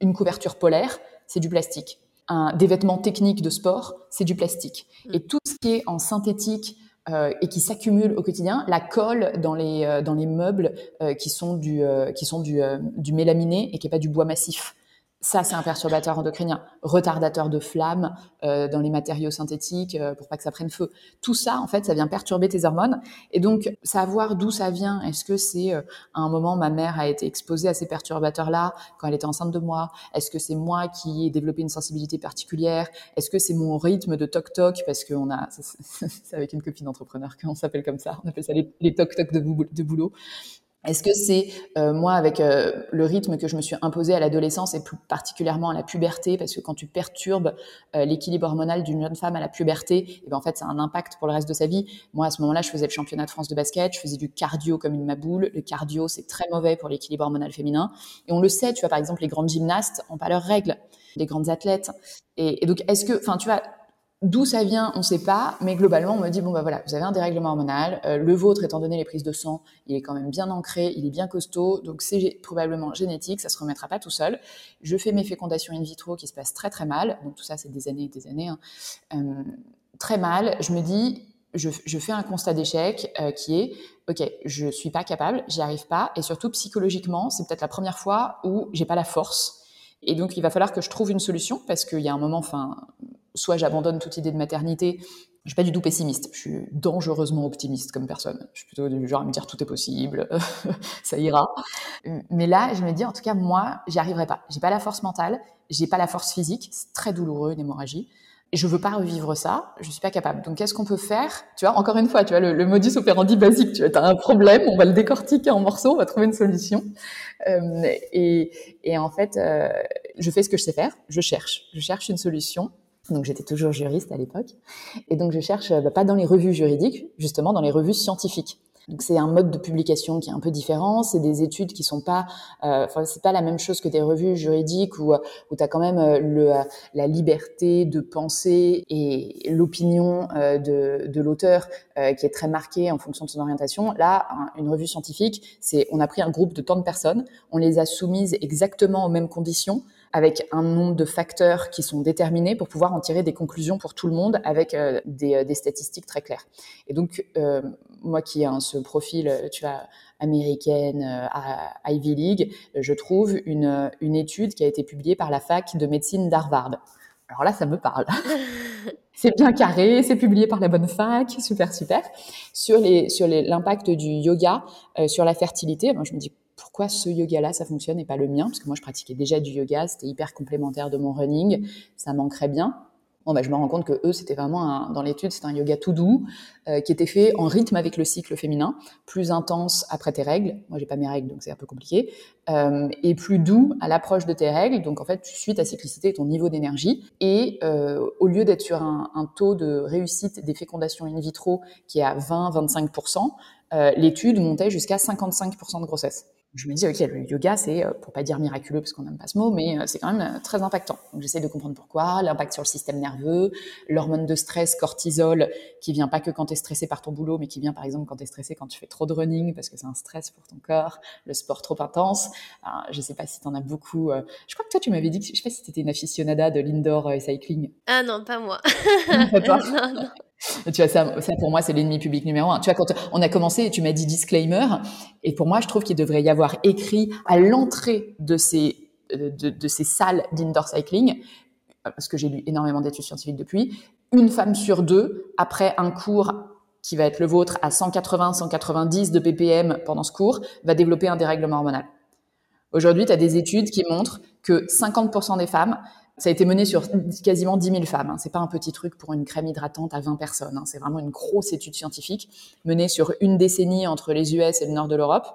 une couverture polaire, c'est du plastique. Un, des vêtements techniques de sport, c'est du plastique. Mm. Et tout ce qui est en synthétique, euh, et qui s'accumulent au quotidien, la colle dans les euh, dans les meubles euh, qui sont du qui sont du, du mélaminé et qui est pas du bois massif. Ça, c'est un perturbateur endocrinien, retardateur de flamme euh, dans les matériaux synthétiques euh, pour pas que ça prenne feu. Tout ça, en fait, ça vient perturber tes hormones. Et donc, savoir d'où ça vient, est-ce que c'est euh, à un moment ma mère a été exposée à ces perturbateurs-là quand elle était enceinte de moi? Est-ce que c'est moi qui ai développé une sensibilité particulière? Est-ce que c'est mon rythme de toc-toc? Parce qu'on a, c'est avec une copine entrepreneur qu'on s'appelle comme ça, on appelle ça les, les toc-toc de, de boulot. Est-ce que c'est euh, moi avec euh, le rythme que je me suis imposé à l'adolescence et plus particulièrement à la puberté parce que quand tu perturbes euh, l'équilibre hormonal d'une jeune femme à la puberté, et eh ben en fait ça a un impact pour le reste de sa vie. Moi à ce moment-là, je faisais le championnat de France de basket, je faisais du cardio comme une maboule. Le cardio c'est très mauvais pour l'équilibre hormonal féminin et on le sait. Tu vois par exemple les grandes gymnastes ont pas leurs règles, les grandes athlètes. Et, et donc est-ce que, enfin tu vois, D'où ça vient, on ne sait pas, mais globalement, on me dit bon bah voilà, vous avez un dérèglement hormonal, euh, le vôtre étant donné les prises de sang, il est quand même bien ancré, il est bien costaud, donc c'est probablement génétique, ça se remettra pas tout seul. Je fais mes fécondations in vitro qui se passent très très mal, donc tout ça c'est des années et des années, hein. euh, très mal. Je me dis, je, fais un constat d'échec euh, qui est ok, je suis pas capable, j'y arrive pas, et surtout psychologiquement, c'est peut-être la première fois où j'ai pas la force. Et donc, il va falloir que je trouve une solution parce qu'il y a un moment, enfin, soit j'abandonne toute idée de maternité. Je suis pas du tout pessimiste. Je suis dangereusement optimiste comme personne. Je suis plutôt du genre à me dire tout est possible, ça ira. Mais là, je me dis en tout cas moi, j'y arriverai pas. J'ai pas la force mentale, j'ai pas la force physique. C'est très douloureux une hémorragie. Je veux pas revivre ça, je suis pas capable. Donc qu'est-ce qu'on peut faire? Tu vois, encore une fois, tu vois le, modus operandi basique. Tu as un problème, on va le décortiquer en morceaux, on va trouver une solution. Euh, et, et, en fait, euh, je fais ce que je sais faire. Je cherche, je cherche une solution donc j'étais toujours juriste à l'époque. Et donc je cherche, bah, pas dans les revues juridiques, justement dans les revues scientifiques. Donc c'est un mode de publication qui est un peu différent. C'est des études qui sont pas, euh, enfin c'est pas la même chose que des revues juridiques où où tu as quand même euh, le la liberté de penser et l'opinion de de l'auteur qui est très marquée en fonction de son orientation. Là, une revue scientifique, c'est on a pris un groupe de tant de personnes, on les a soumises exactement aux mêmes conditions avec un nombre de facteurs qui sont déterminés pour pouvoir en tirer des conclusions pour tout le monde avec euh, des, euh, des, statistiques très claires. Et donc, euh, moi qui ai hein, ce profil, tu vois, américaine à Ivy League, je trouve une, une étude qui a été publiée par la fac de médecine d'Harvard. Alors là, ça me parle. c'est bien carré, c'est publié par la bonne fac, super super. Sur les sur l'impact du yoga sur la fertilité, moi je me dis pourquoi ce yoga-là, ça fonctionne et pas le mien Parce que moi, je pratiquais déjà du yoga, c'était hyper complémentaire de mon running, ça manquerait bien. Bon, bah, je me rends compte que eux, c'était vraiment dans l'étude, c'était un yoga tout doux euh, qui était fait en rythme avec le cycle féminin, plus intense après tes règles. Moi, j'ai pas mes règles, donc c'est un peu compliqué, euh, et plus doux à l'approche de tes règles. Donc en fait, tu suis ta cyclicité et ton niveau d'énergie. Et euh, au lieu d'être sur un, un, taux de réussite des fécondations in vitro qui est à 20-25%, euh, l'étude montait jusqu'à 55% de grossesse je me dis, ok, le yoga, c'est, euh, pour pas dire miraculeux parce qu'on n'aime pas ce mot, mais euh, c'est quand même euh, très impactant. Donc j'essaie de comprendre pourquoi, l'impact sur le système nerveux, l'hormone de stress, cortisol, qui vient pas que quand tu es stressé par ton boulot, mais qui vient par exemple quand tu es stressé quand tu fais trop de running, parce que c'est un stress pour ton corps, le sport trop intense. Alors, je sais pas si tu en as beaucoup. Je crois que toi, tu m'avais dit que, je sais pas si tu étais une aficionada de l'indoor cycling.
Ah non, pas moi.
non, non. Tu vois, ça, ça pour moi, c'est l'ennemi public numéro un. Tu vois, quand on a commencé, tu m'as dit disclaimer, et pour moi, je trouve qu'il devrait y avoir écrit à l'entrée de ces, de, de ces salles d'indoor cycling, parce que j'ai lu énormément d'études scientifiques depuis, une femme sur deux, après un cours qui va être le vôtre à 180-190 de ppm pendant ce cours, va développer un dérèglement hormonal. Aujourd'hui, tu as des études qui montrent que 50% des femmes ça a été mené sur quasiment 10 000 femmes. Hein. C'est pas un petit truc pour une crème hydratante à 20 personnes. Hein. C'est vraiment une grosse étude scientifique menée sur une décennie entre les US et le nord de l'Europe.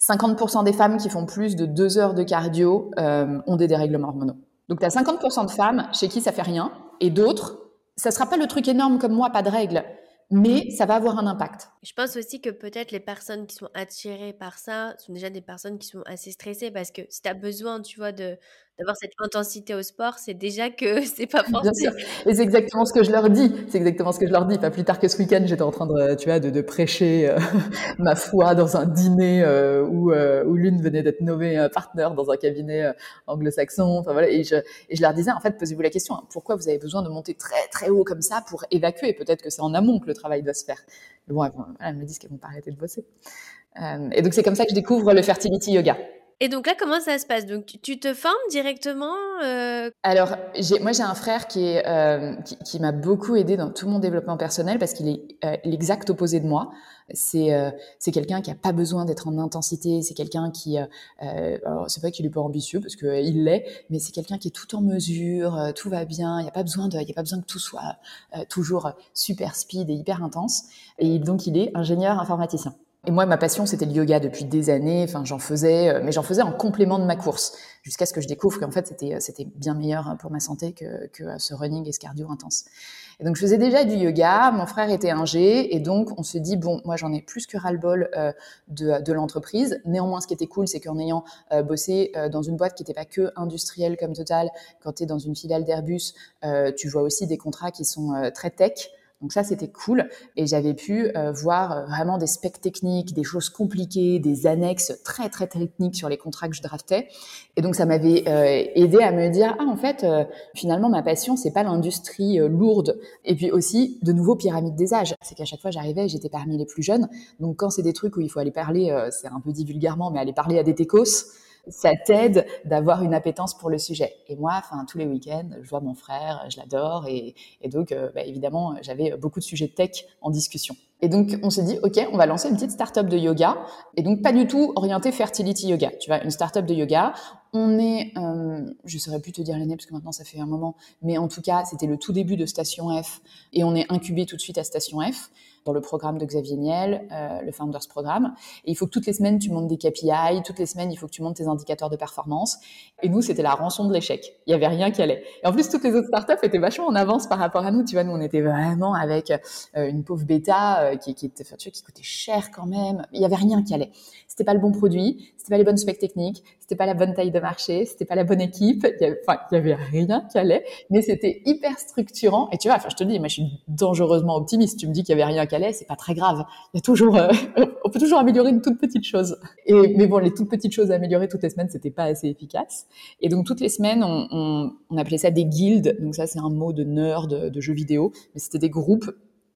50% des femmes qui font plus de deux heures de cardio euh, ont des dérèglements hormonaux. Donc tu as 50% de femmes chez qui ça fait rien et d'autres, ça sera pas le truc énorme comme moi, pas de règles, mais ça va avoir un impact.
Je pense aussi que peut-être les personnes qui sont attirées par ça sont déjà des personnes qui sont assez stressées parce que si tu as besoin, tu vois, de d'avoir cette intensité au sport, c'est déjà que c'est pas forcément. Bien sûr.
Et c'est exactement ce que je leur dis. C'est exactement ce que je leur dis. Pas plus tard que ce week-end, j'étais en train de, tu vois, de, de prêcher euh, ma foi dans un dîner euh, où, euh, où l'une venait d'être nommée partenaire dans un cabinet anglo-saxon. Enfin voilà. Et je, et je leur disais, en fait, posez-vous la question, hein, pourquoi vous avez besoin de monter très très haut comme ça pour évacuer? Peut-être que c'est en amont que le travail doit se faire. Mais bon, elles me disent qu'elles vont pas arrêter de bosser. et donc c'est comme ça que je découvre le fertility yoga.
Et donc là, comment ça se passe? Donc tu te formes directement euh...
Alors, moi j'ai un frère qui, euh, qui, qui m'a beaucoup aidé dans tout mon développement personnel parce qu'il est euh, l'exact opposé de moi. C'est euh, quelqu'un qui a pas besoin d'être en intensité. C'est quelqu'un qui, alors c'est pas qu'il est pas ambitieux parce que il l'est, mais c'est quelqu'un qui est tout en mesure, tout va bien. Il y a pas besoin de, il y a pas besoin que tout soit toujours super speed et hyper intense. Et donc il est ingénieur informaticien. Et moi, ma passion, c'était le yoga depuis des années. Enfin, j'en faisais, euh, mais j'en faisais en complément de ma course, jusqu'à ce que je découvre qu'en fait, c'était, euh, c'était bien meilleur pour ma santé que, que euh, ce running et ce cardio intense. Et donc, je faisais déjà du yoga. Mon frère était ingé, et donc on se dit bon, moi, j'en ai plus que ras-le-bol de, de l'entreprise. Néanmoins, ce qui était cool, c'est qu'en ayant bossé dans une boîte qui n'était pas que industrielle comme Total, quand tu es dans une filiale d'Airbus, tu vois aussi des contrats qui sont très tech. Donc ça, c'était cool. Et j'avais pu euh, voir euh, vraiment des specs techniques, des choses compliquées, des annexes très, très techniques sur les contrats que je draftais. Et donc, ça m'avait euh, aidé à me dire, ah, en fait, finalement, ma passion, c'est pas l'industrie lourde. Et puis aussi, de nouveau, pyramide des âges. C'est qu'à chaque fois, j'arrivais, j'étais parmi les plus jeunes. Donc, quand c'est des trucs où il faut aller parler, c'est un peu dit vulgairement, mais aller parler à des techos, ça t'aide d'avoir une appétence pour le sujet. Et moi, enfin, tous les week-ends, je vois mon frère, je l'adore, et, et, donc, euh, bah, évidemment, j'avais beaucoup de sujets tech en discussion. Et donc, on s'est dit, OK, on va lancer une petite startup de yoga, et donc pas du tout orienté fertility yoga. Tu vois, une startup de yoga, on est, euh, je saurais plus te dire l'année parce que maintenant ça fait un moment, mais en tout cas, c'était le tout début de Station F et on est incubé tout de suite à Station F dans le programme de Xavier Niel, euh, le Founders Programme. Et il faut que toutes les semaines, tu montes des KPI, toutes les semaines, il faut que tu montes tes indicateurs de performance. Et nous, c'était la rançon de l'échec. Il y avait rien qui allait. Et en plus, toutes les autres startups étaient vachement en avance par rapport à nous. Tu vois, nous, on était vraiment avec euh, une pauvre bêta euh, qui, qui, était, tu vois, qui coûtait cher quand même. Il y avait rien qui allait. C'était pas le bon produit, c'était pas les bonnes specs techniques, c'était pas la bonne taille de marché, c'était pas la bonne équipe. Il y avait, enfin, il y avait rien qui allait, mais c'était hyper structurant. Et tu vois, enfin, je te dis, moi, je suis dangereusement optimiste. Tu me dis qu'il y avait rien qui allait, c'est pas très grave. Il y a toujours, euh, on peut toujours améliorer une toute petite chose. Et mais bon, les toutes petites choses améliorées toutes les semaines, c'était pas assez efficace. Et donc toutes les semaines, on, on, on appelait ça des guildes. Donc ça, c'est un mot de nerd de, de jeux vidéo, mais c'était des groupes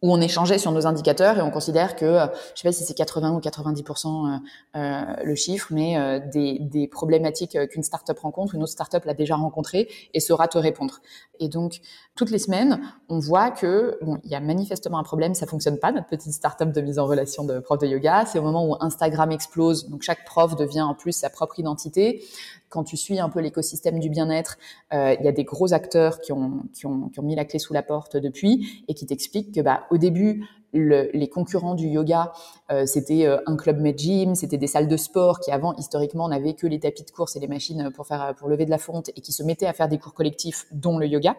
où on échangeait sur nos indicateurs et on considère que, euh, je sais pas si c'est 80 ou 90% euh, euh, le chiffre, mais des, des, problématiques qu'une startup rencontre, une autre startup l'a déjà rencontré et saura te répondre. Et donc, toutes les semaines, on voit que, bon, il y a manifestement un problème, ça fonctionne pas, notre petite startup de mise en relation de profs de yoga. C'est au moment où Instagram explose, donc chaque prof devient en plus sa propre identité quand tu suis un peu l'écosystème du bien-être, euh, il y a des gros acteurs qui ont, qui, ont, qui ont mis la clé sous la porte depuis et qui t'expliquent que bah, au début, le, les concurrents du yoga, euh, c'était euh, un club med gym, c'était des salles de sport qui avant historiquement n'avaient que les tapis de course et les machines pour faire pour lever de la fonte et qui se mettaient à faire des cours collectifs, dont le yoga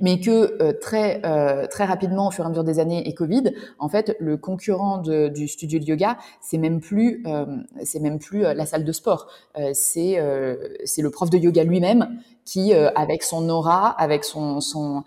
mais que euh, très euh, très rapidement au fur et à mesure des années et Covid, en fait, le concurrent du studio de yoga, c'est même plus euh, c'est même plus la salle de sport, c'est c'est le prof de yoga lui-même qui, avec son aura, avec son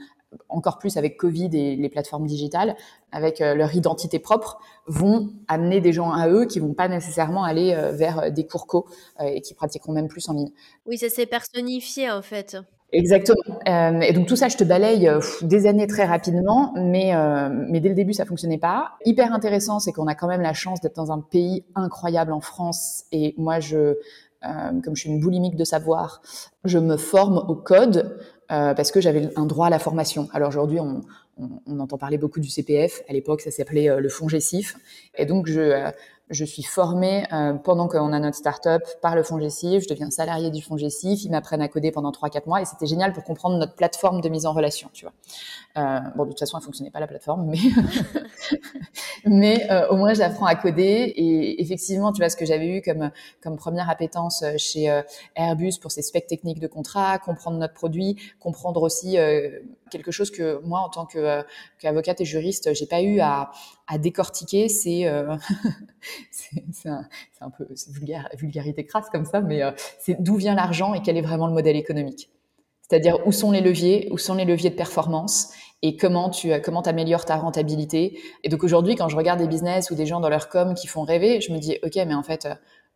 encore plus avec Covid et les plateformes digitales, avec leur identité propre, vont amener des gens à eux qui vont pas nécessairement aller vers des cours co et qui pratiqueront même plus en ligne.
Oui, ça s'est personnifié en fait.
Exactement. Euh, et donc tout ça, je te balaye euh, des années très rapidement, mais euh, mais dès le début, ça fonctionnait pas. Hyper intéressant, c'est qu'on a quand même la chance d'être dans un pays incroyable en France. Et moi, je, euh, comme je suis une boulimique de savoir, je me forme au code parce que j'avais un droit à la formation. Alors aujourd'hui, on, on, entend parler beaucoup du CPF. À l'époque, ça s'appelait le fonds Gessif. Et donc je je suis formée euh, pendant qu'on a notre start-up par le fonds Gessif. Je deviens salarié du fonds Gessif. Ils m'apprennent à coder pendant 3-4 mois et c'était génial pour comprendre notre plateforme de mise en relation, tu vois. Euh, bon, de toute façon, elle fonctionnait pas la plateforme, mais mais euh, au moins j'apprends à coder et effectivement, tu vois ce que j'avais eu comme comme première appétence chez euh, Airbus pour ses specs techniques de contrat, comprendre notre produit, comprendre aussi euh, quelque chose que moi en tant qu'avocate et juriste, j'ai pas eu à à décortiquer, c'est euh, c'est un, peu vulgarité crasse comme ça, mais euh, c'est d'où vient l'argent et quel est vraiment le modèle économique. C'est-à-dire où sont les leviers, où sont les leviers de performance et comment tu comment améliores ta rentabilité. Et donc aujourd'hui, quand je regarde des business ou des gens dans leur com qui font rêver, je me dis ok, mais en fait,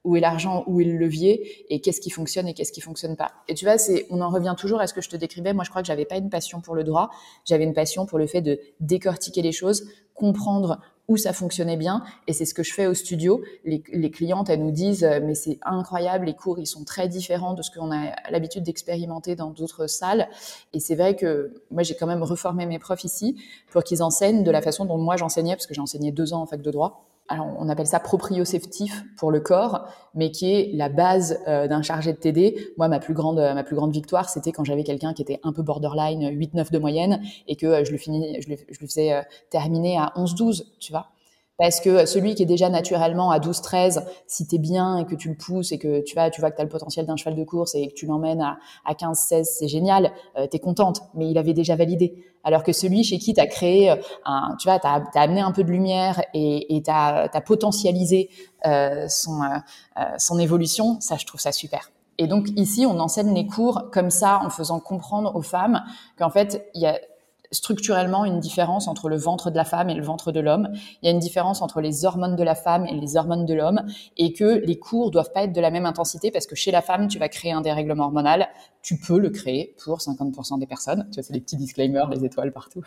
où est l'argent, où est le levier et qu'est-ce qui fonctionne et qu'est-ce qui fonctionne pas. Et tu vois, c'est, on en revient toujours à ce que je te décrivais. Moi, je crois que j'avais pas une passion pour le droit. J'avais une passion pour le fait de décortiquer les choses, comprendre où ça fonctionnait bien. Et c'est ce que je fais au studio. Les, les clientes, elles nous disent, euh, mais c'est incroyable, les cours, ils sont très différents de ce qu'on a l'habitude d'expérimenter dans d'autres salles. Et c'est vrai que moi, j'ai quand même reformé mes profs ici pour qu'ils enseignent de la façon dont moi j'enseignais, parce que j'ai enseigné deux ans en fac de droit alors on appelle ça proprioceptif pour le corps, mais qui est la base euh, d'un chargé de TD. Moi, ma plus grande, ma plus grande victoire, c'était quand j'avais quelqu'un qui était un peu borderline, 8-9 de moyenne, et que euh, je le finis, je le, je le faisais euh, terminer à 11-12, tu vois. Parce que celui qui est déjà naturellement à 12-13, si tu es bien et que tu le pousses et que tu vas, tu vois que tu as le potentiel d'un cheval de course et que tu l'emmènes à, à 15-16, c'est génial, euh, tu contente, mais il avait déjà validé. Alors que celui chez qui tu créé, un, tu vois, tu as, amené un peu de lumière et tu as, potentialisé euh, son, euh, son évolution, ça je trouve ça super. Et donc ici, on enseigne les cours comme ça, en faisant comprendre aux femmes qu'en fait, il y a structurellement une différence entre le ventre de la femme et le ventre de l'homme. Il y a une différence entre les hormones de la femme et les hormones de l'homme et que les cours doivent pas être de la même intensité parce que chez la femme, tu vas créer un dérèglement hormonal. Tu peux le créer pour 50% des personnes. Tu vois, c'est des petits disclaimers, les étoiles partout.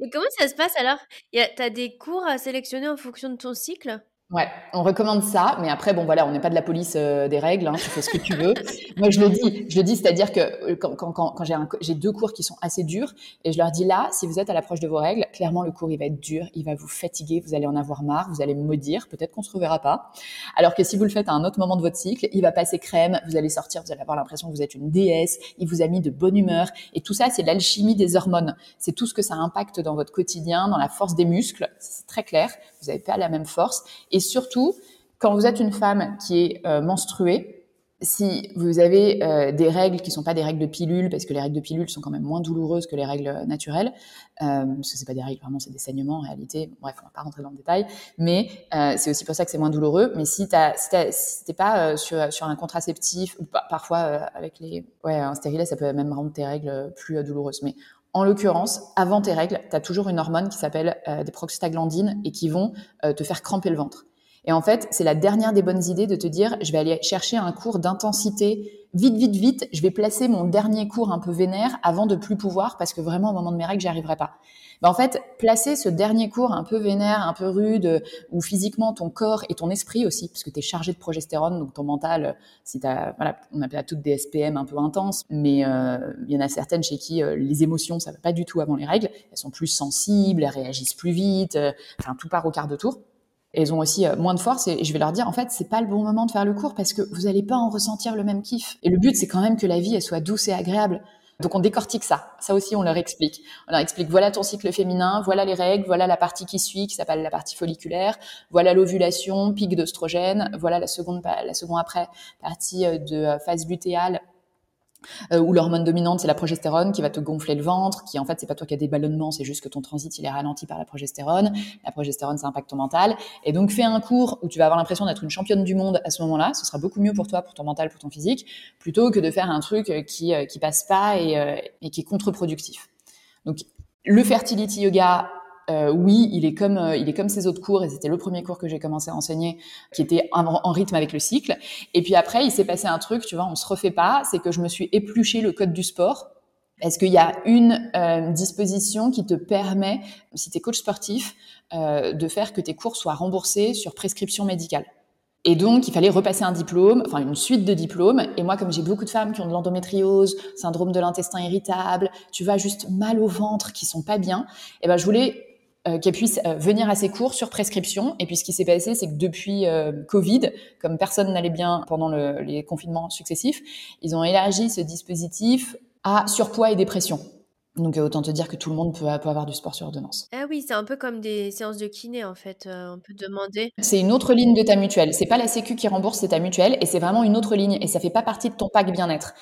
Et comment ça se passe alors? Tu as des cours à sélectionner en fonction de ton cycle?
Ouais, on recommande ça, mais après, bon voilà, on n'est pas de la police euh, des règles, hein, tu fais ce que tu veux. Moi, je le dis, je le dis, c'est-à-dire que euh, quand, quand, quand, j'ai, deux cours qui sont assez durs, et je leur dis là, si vous êtes à l'approche de vos règles, clairement le cours il va être dur, il va vous fatiguer, vous allez en avoir marre, vous allez me maudire, peut-être qu'on se reverra pas. Alors que si vous le faites à un autre moment de votre cycle, il va passer crème, vous allez sortir, vous allez avoir l'impression que vous êtes une déesse, il vous a mis de bonne humeur, et tout ça, c'est l'alchimie des hormones. C'est tout ce que ça impacte dans votre quotidien, dans la force des muscles, c'est très clair. Vous n'avez pas la même force, et surtout quand vous êtes une femme qui est euh, menstruée, si vous avez euh, des règles qui sont pas des règles de pilule, parce que les règles de pilule sont quand même moins douloureuses que les règles naturelles, euh, parce que c'est pas des règles, vraiment c'est des saignements en réalité. Bref, on va pas rentrer dans le détail, mais c'est aussi pour ça que c'est moins douloureux. Mais si t'as, si, pas sur sur un contraceptif, ou parfois avec les, ouais, un stérilet, ça peut même rendre tes règles plus douloureuses. Mais en l'occurrence, avant tes règles, tu as toujours une hormone qui s'appelle des prostaglandines et qui vont te faire cramper le ventre. Et en fait, c'est la dernière des bonnes idées de te dire, je vais aller chercher un cours d'intensité, vite, vite, vite, je vais placer mon dernier cours un peu vénère avant de plus pouvoir, parce que vraiment, au moment de mes règles, j'y arriverai pas. Ben, en fait, placer ce dernier cours un peu vénère, un peu rude, où physiquement ton corps et ton esprit aussi, parce que tu es chargé de progestérone, donc ton mental, si t'as, voilà, on appelle à toutes des SPM un peu intenses, mais euh, il y en a certaines chez qui euh, les émotions, ça va pas du tout avant les règles, elles sont plus sensibles, elles réagissent plus vite, euh, enfin tout part au quart de tour elles ont aussi euh, moins de force et je vais leur dire en fait c'est pas le bon moment de faire le cours parce que vous allez pas en ressentir le même kiff. Et le but c'est quand même que la vie elle soit douce et agréable. Donc on décortique ça. Ça aussi on leur explique. On leur explique voilà ton cycle féminin voilà les règles voilà la partie qui suit qui s'appelle la partie folliculaire. Voilà l'ovulation pic d'oestrogène voilà la seconde la seconde après partie euh, de euh, phase lutéale euh, ou l'hormone dominante, c'est la progestérone qui va te gonfler le ventre, qui en fait c'est pas toi qui as des ballonnements, c'est juste que ton transit il est ralenti par la progestérone. La progestérone ça impacte ton mental. Et donc fais un cours où tu vas avoir l'impression d'être une championne du monde à ce moment-là, ce sera beaucoup mieux pour toi, pour ton mental, pour ton physique, plutôt que de faire un truc qui euh, qui passe pas et, euh, et qui est contre-productif. Donc le fertility yoga euh, oui, il est comme euh, il est comme ses autres cours et c'était le premier cours que j'ai commencé à enseigner qui était en, rythme avec le cycle. Et puis après, il s'est passé un truc, tu vois, on se refait pas, c'est que je me suis épluché le code du sport parce qu'il y a une euh, disposition qui te permet, si tu es coach sportif, de faire que tes cours soient remboursés sur prescription médicale? Et donc, il fallait repasser un diplôme, enfin une suite de diplômes. Et moi, comme j'ai beaucoup de femmes qui ont de l'endométriose, syndrome de l'intestin irritable, tu vois, juste mal au ventre, qui sont pas bien, et eh ben, je voulais euh, qu'elle puisse euh, venir à ses cours sur prescription. Et puis ce qui s'est passé, c'est que depuis euh, Covid, comme personne n'allait bien pendant le, les confinements successifs, ils ont élargi ce dispositif à surpoids et dépression. Donc autant te dire que tout le monde peut, peut avoir du sport sur ordonnance.
Ah oui, c'est un peu comme des séances de kiné en fait. on peut demander.
C'est une autre ligne de ta mutuelle. C'est pas la Sécu qui rembourse, c'est ta mutuelle et c'est vraiment une autre ligne et ça fait pas partie de ton pack bien-être.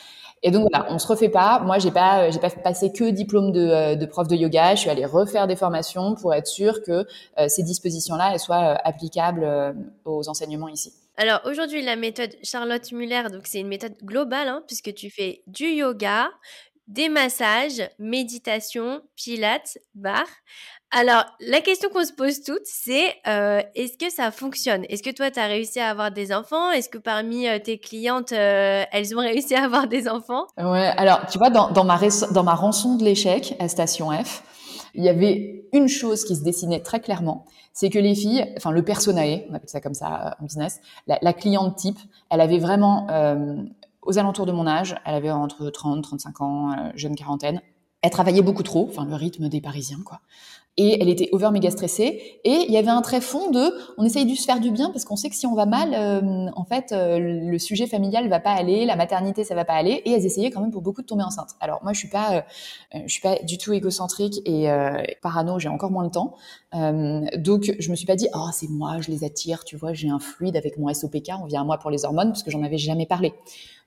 Et donc voilà, on se refait pas. Moi, j'ai pas, euh, j'ai pas passé que diplôme de, euh, prof de yoga. Je suis allée refaire des formations pour être sûre que euh, ces dispositions-là, soient applicables aux enseignements ici.
Alors aujourd'hui, la méthode Charlotte Muller, donc c'est une méthode globale, hein, puisque tu fais du yoga, des massages, méditation, pilates, bar. Alors, la question qu'on se pose toutes, c'est euh, est-ce que ça fonctionne? Est-ce que toi, tu as réussi à avoir des enfants? Est-ce que parmi euh, tes clientes, euh, elles ont réussi à avoir des enfants?
Ouais, alors, tu vois, dans, ma, dans ma rançon de l'échec à Station F, il y avait une chose qui se dessinait très clairement, c'est que les filles, enfin le personae, on appelle ça comme ça en business, la, la cliente type, elle avait vraiment aux alentours de mon âge, elle avait entre 30, 35 ans, jeune quarantaine. Elle travaillait beaucoup trop, enfin le rythme des Parisiens, quoi et elle était over méga stressée. Et il y avait un très fond de on essaye de se faire du bien parce qu'on sait que si on va mal euh, en fait euh, le sujet familial va pas aller la maternité ça va pas aller. Et elles essayaient quand même pour beaucoup de tomber enceinte. Alors moi je suis pas euh, je suis pas du tout égocentrique et parano j'ai encore moins le temps. Donc je me suis pas dit oh c'est moi je les attire tu vois j'ai un fluide avec mon SOPK on vient à moi pour les hormones parce que j'en avais jamais parlé.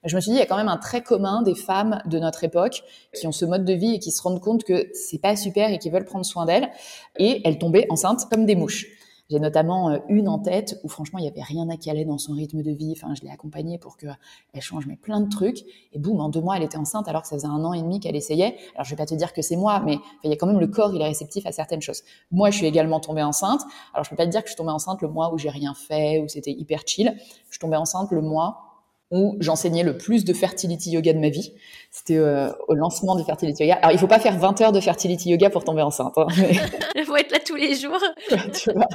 Je me suis dit, il y a quand même un trait commun des femmes de notre époque qui ont ce mode de vie et qui se rendent compte que c'est pas super et qui veulent prendre soin d'elles. Et elles tombaient enceintes comme des mouches. J'ai notamment euh, une en tête où franchement il y avait rien à caler dans son rythme de vie. Enfin, je l'ai accompagnée pour qu'elle change mais plein de trucs. Et boum, en deux mois elle était enceinte alors que ça faisait un an et demi qu'elle essayait. Alors je vais pas te dire que c'est moi, mais il y a quand même le corps, il est réceptif à certaines choses. Moi, je suis également tombée enceinte. Alors je peux pas te dire que je suis tombée enceinte le mois où j'ai rien fait, où c'était hyper chill. Je suis tombée enceinte le mois où j'enseignais le plus de fertility yoga de ma vie. C'était euh, au lancement de fertility yoga. Alors, il faut pas faire 20 heures de fertility yoga pour tomber enceinte. Hein,
il faut être là tous les jours.
tu vois.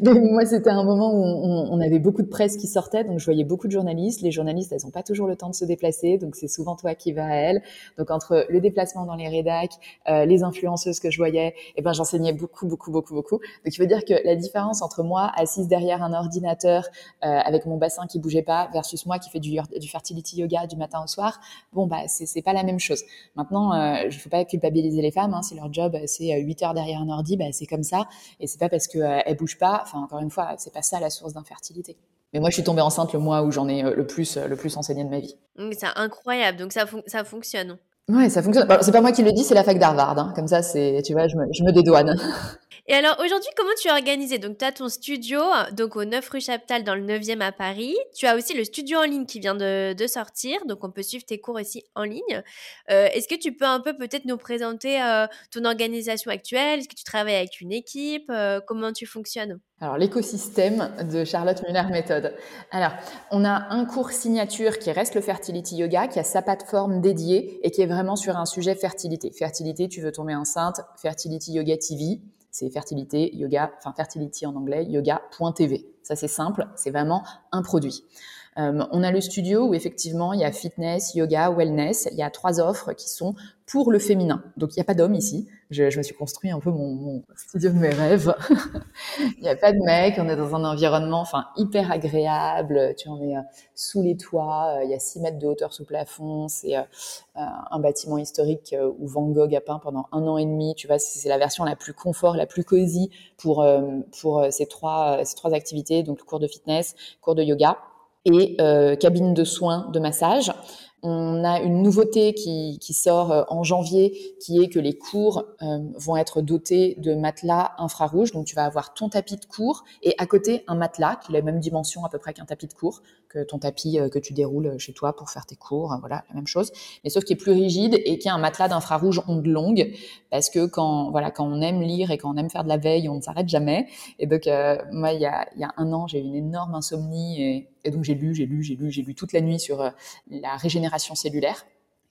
moi, c'était un moment où on, on, avait beaucoup de presse qui sortait, donc je voyais beaucoup de journalistes. Les journalistes, elles ont pas toujours le temps de se déplacer, donc c'est souvent toi qui vas à elles. Donc entre le déplacement dans les rédacs, euh, les influenceuses que je voyais, eh ben j'enseignais beaucoup, beaucoup, beaucoup, beaucoup. Donc il veut dire que la différence entre moi assise derrière un ordinateur euh, avec mon bassin qui bougeait pas versus moi qui fait du du fertility yoga du matin au soir, bon bah c'est pas la même chose. Maintenant, euh, je ne faut pas culpabiliser les femmes. Hein, si leur job c'est 8 euh, heures derrière un ordi, bah, c'est comme ça. Et c'est pas parce qu'elles euh, elles bougent pas. Enfin, encore une fois, c'est pas ça la source d'infertilité. Mais moi, je suis tombée enceinte le mois où j'en ai le plus, le plus enseigné de ma vie.
C'est incroyable. Donc ça, ça fonctionne.
Ouais, ça fonctionne. c'est pas moi qui le dis, c'est la fac d'Harvard. Hein. Comme ça, c'est, tu vois, je me, je me dédouane.
Et alors aujourd'hui, comment tu es organisé? Donc tu as ton studio donc au 9 rue Chaptal dans le 9e à Paris. Tu as aussi le studio en ligne qui vient de, sortir, donc on peut suivre tes cours aussi en ligne. Euh, est-ce que tu peux un peu peut-être nous présenter euh, ton organisation actuelle? Est-ce que tu travailles avec une équipe? Euh, Comment tu fonctionnes?
Alors, l'écosystème de Charlotte Muller Méthode. Alors, on a un cours signature qui reste le Fertility Yoga, qui a sa plateforme dédiée et qui est vraiment sur un sujet fertilité. Fertilité, tu veux tomber enceinte, Fertility Yoga TV c'est fertilité, yoga, enfin fertility en anglais, yoga.tv. Ça c'est simple, c'est vraiment un produit. Euh, on a le studio où effectivement il y a fitness, yoga, wellness. Il y a trois offres qui sont pour le féminin. Donc il n'y a pas d'hommes ici. Je, me suis construit un peu mon, studio de mes rêves. il n'y a pas de mecs. On est dans un environnement enfin hyper agréable. Tu en es euh, sous les toits. Euh, il y a 6 mètres de hauteur sous plafond. C'est un bâtiment historique où Van Gogh a peint pendant un an et demi. Tu vois, c'est la version la plus confort, la plus cosy pour ces trois activités. Donc cours de fitness, cours de yoga et euh, cabine de soins de massage. On a une nouveauté qui, qui, sort euh, en janvier, qui est que les cours euh, vont être dotés de matelas infrarouges. Donc, tu vas avoir ton tapis de cours et à côté un matelas qui a la même dimension à peu près qu'un tapis de cours, que ton tapis euh, que tu déroules chez toi pour faire tes cours. Voilà, la même chose. Mais sauf qui est plus rigide et qui a un matelas d'infrarouge onde longue, parce que quand voilà, quand on aime lire et quand on aime faire de la veille, on ne s'arrête jamais. Et donc, moi, il y a, il y a un an, j'ai eu une énorme insomnie et et donc j'ai lu, j'ai lu, j'ai lu, j'ai lu toute la nuit sur euh, la régénération cellulaire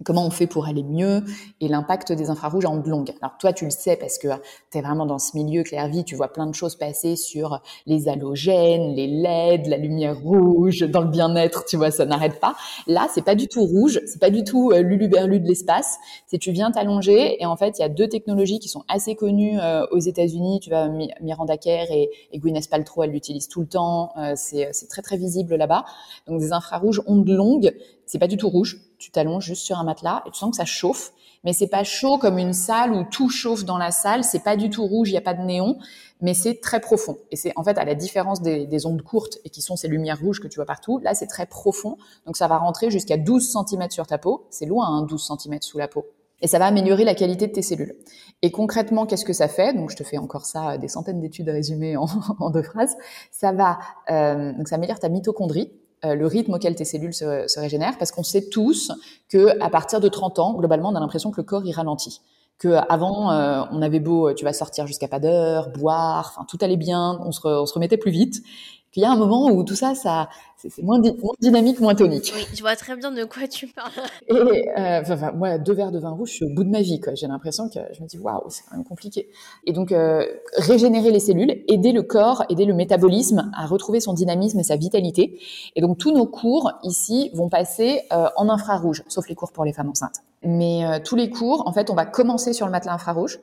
comment on fait pour aller mieux et l'impact des infrarouges en longue. Alors toi, tu le sais parce que tu es vraiment dans ce milieu vie, tu vois plein de choses passer sur les halogènes, les LED, la lumière rouge, dans le bien-être, tu vois, ça n'arrête pas. Là, c'est pas du tout rouge, c'est pas du tout euh, luluberlu de l'espace, c'est tu viens t'allonger et en fait, il y a deux technologies qui sont assez connues euh, aux États-Unis, tu vois, Miranda Kerr et, et Gwyneth Paltrow, elles l'utilisent tout le temps, euh, c'est très très visible là-bas. Donc des infrarouges ondes longues c'est pas du tout rouge. Tu t'allonges juste sur un matelas et tu sens que ça chauffe. Mais c'est pas chaud comme une salle où tout chauffe dans la salle. C'est pas du tout rouge, il n'y a pas de néon, mais c'est très profond. Et c'est en fait à la différence des, ondes courtes et qui sont ces lumières rouges que tu vois partout. Là, c'est très profond. Donc ça va rentrer jusqu'à 12 cm sur ta peau. C'est loin, hein, 12 cm sous la peau. Et ça va améliorer la qualité de tes cellules. Et concrètement, qu'est-ce que ça fait? Donc, je te fais encore ça, des centaines d'études résumées en, en, deux phrases. Ça va, euh, donc ça améliore ta mitochondrie, euh, le rythme auquel tes cellules se, se régénèrent, parce qu'on sait tous que à partir de 30 ans, globalement, on a l'impression que le corps y ralentit. Que avant, euh, on avait beau, tu vas sortir jusqu'à pas d'heure, boire, enfin tout allait bien, on se, on se remettait plus vite, qu'il y a un moment où tout ça, ça c'est moins, dynamique, moins tonique.
Oui, je vois très bien de quoi tu parles.
Et euh, enfin, moi, deux verres de vin rouge, je suis au bout de ma vie. J'ai l'impression que je me dis, waouh, c'est quand même compliqué. Et donc, euh, régénérer les cellules, aider le corps, aider le métabolisme à retrouver son dynamisme et sa vitalité. Et donc, tous nos cours ici vont passer euh, en infrarouge, sauf les cours pour les femmes enceintes. Mais euh, tous les cours, en fait, on va commencer sur le matelas infrarouge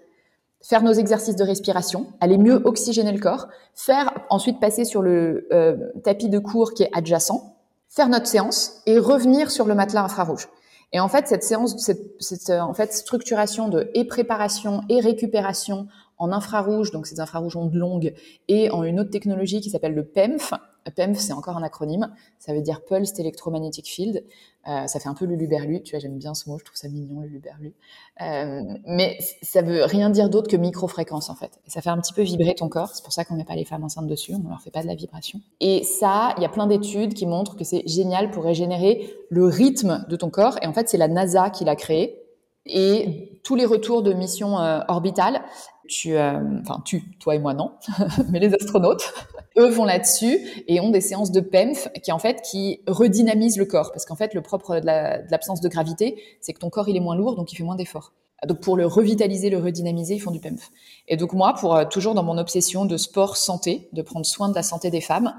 faire nos exercices de respiration, aller mieux oxygéner le corps, faire ensuite passer sur le euh, tapis de cours qui est adjacent, faire notre séance et revenir sur le matelas infrarouge. Et en fait, cette séance, cette, cette en fait structuration de et préparation et récupération en infrarouge, donc ces infrarouges ondes longues, et en une autre technologie qui s'appelle le PEMF, PEMF, c'est encore un acronyme. Ça veut dire Pulsed Electromagnetic Field. Euh, ça fait un peu luluberlu. Tu vois, j'aime bien ce mot. Je trouve ça mignon, luluberlu. Euh, mais ça veut rien dire d'autre que microfréquence, en fait. Et ça fait un petit peu vibrer ton corps. C'est pour ça qu'on met pas les femmes enceintes dessus. On leur fait pas de la vibration. Et ça, il y a plein d'études qui montrent que c'est génial pour régénérer le rythme de ton corps. Et en fait, c'est la NASA qui l'a créé. Et tous les retours de missions euh, orbitales Tu, enfin tu, toi et moi non, mais les astronautes, eux vont là-dessus et ont des séances de PEMF qui en fait qui redynamisent le corps parce qu'en fait le propre de l'absence de gravité, c'est que ton corps il est moins lourd donc il fait moins d'efforts. Donc pour le revitaliser, le redynamiser, ils font du PEMF. Et donc moi, pour euh, toujours dans mon obsession de sport santé, de prendre soin de la santé des femmes,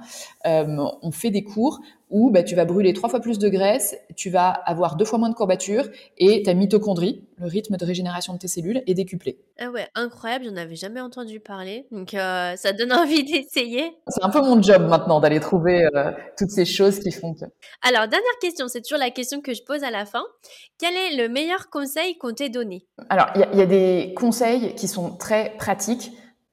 euh, on fait des cours où bah, tu vas brûler trois fois plus de graisse, tu vas avoir deux fois moins de courbatures et ta mitochondrie, le rythme de régénération de tes cellules, est décuplé.
Ah ouais, incroyable, j'en avais jamais entendu parler, donc euh, ça donne envie d'essayer.
C'est un peu mon job maintenant d'aller trouver euh, toutes ces choses qui font que...
Alors, dernière question, c'est toujours la question que je pose à la fin. Quel est le meilleur conseil qu'on t'ait donné?
Alors, il y, y, a des conseils qui sont très pratiques,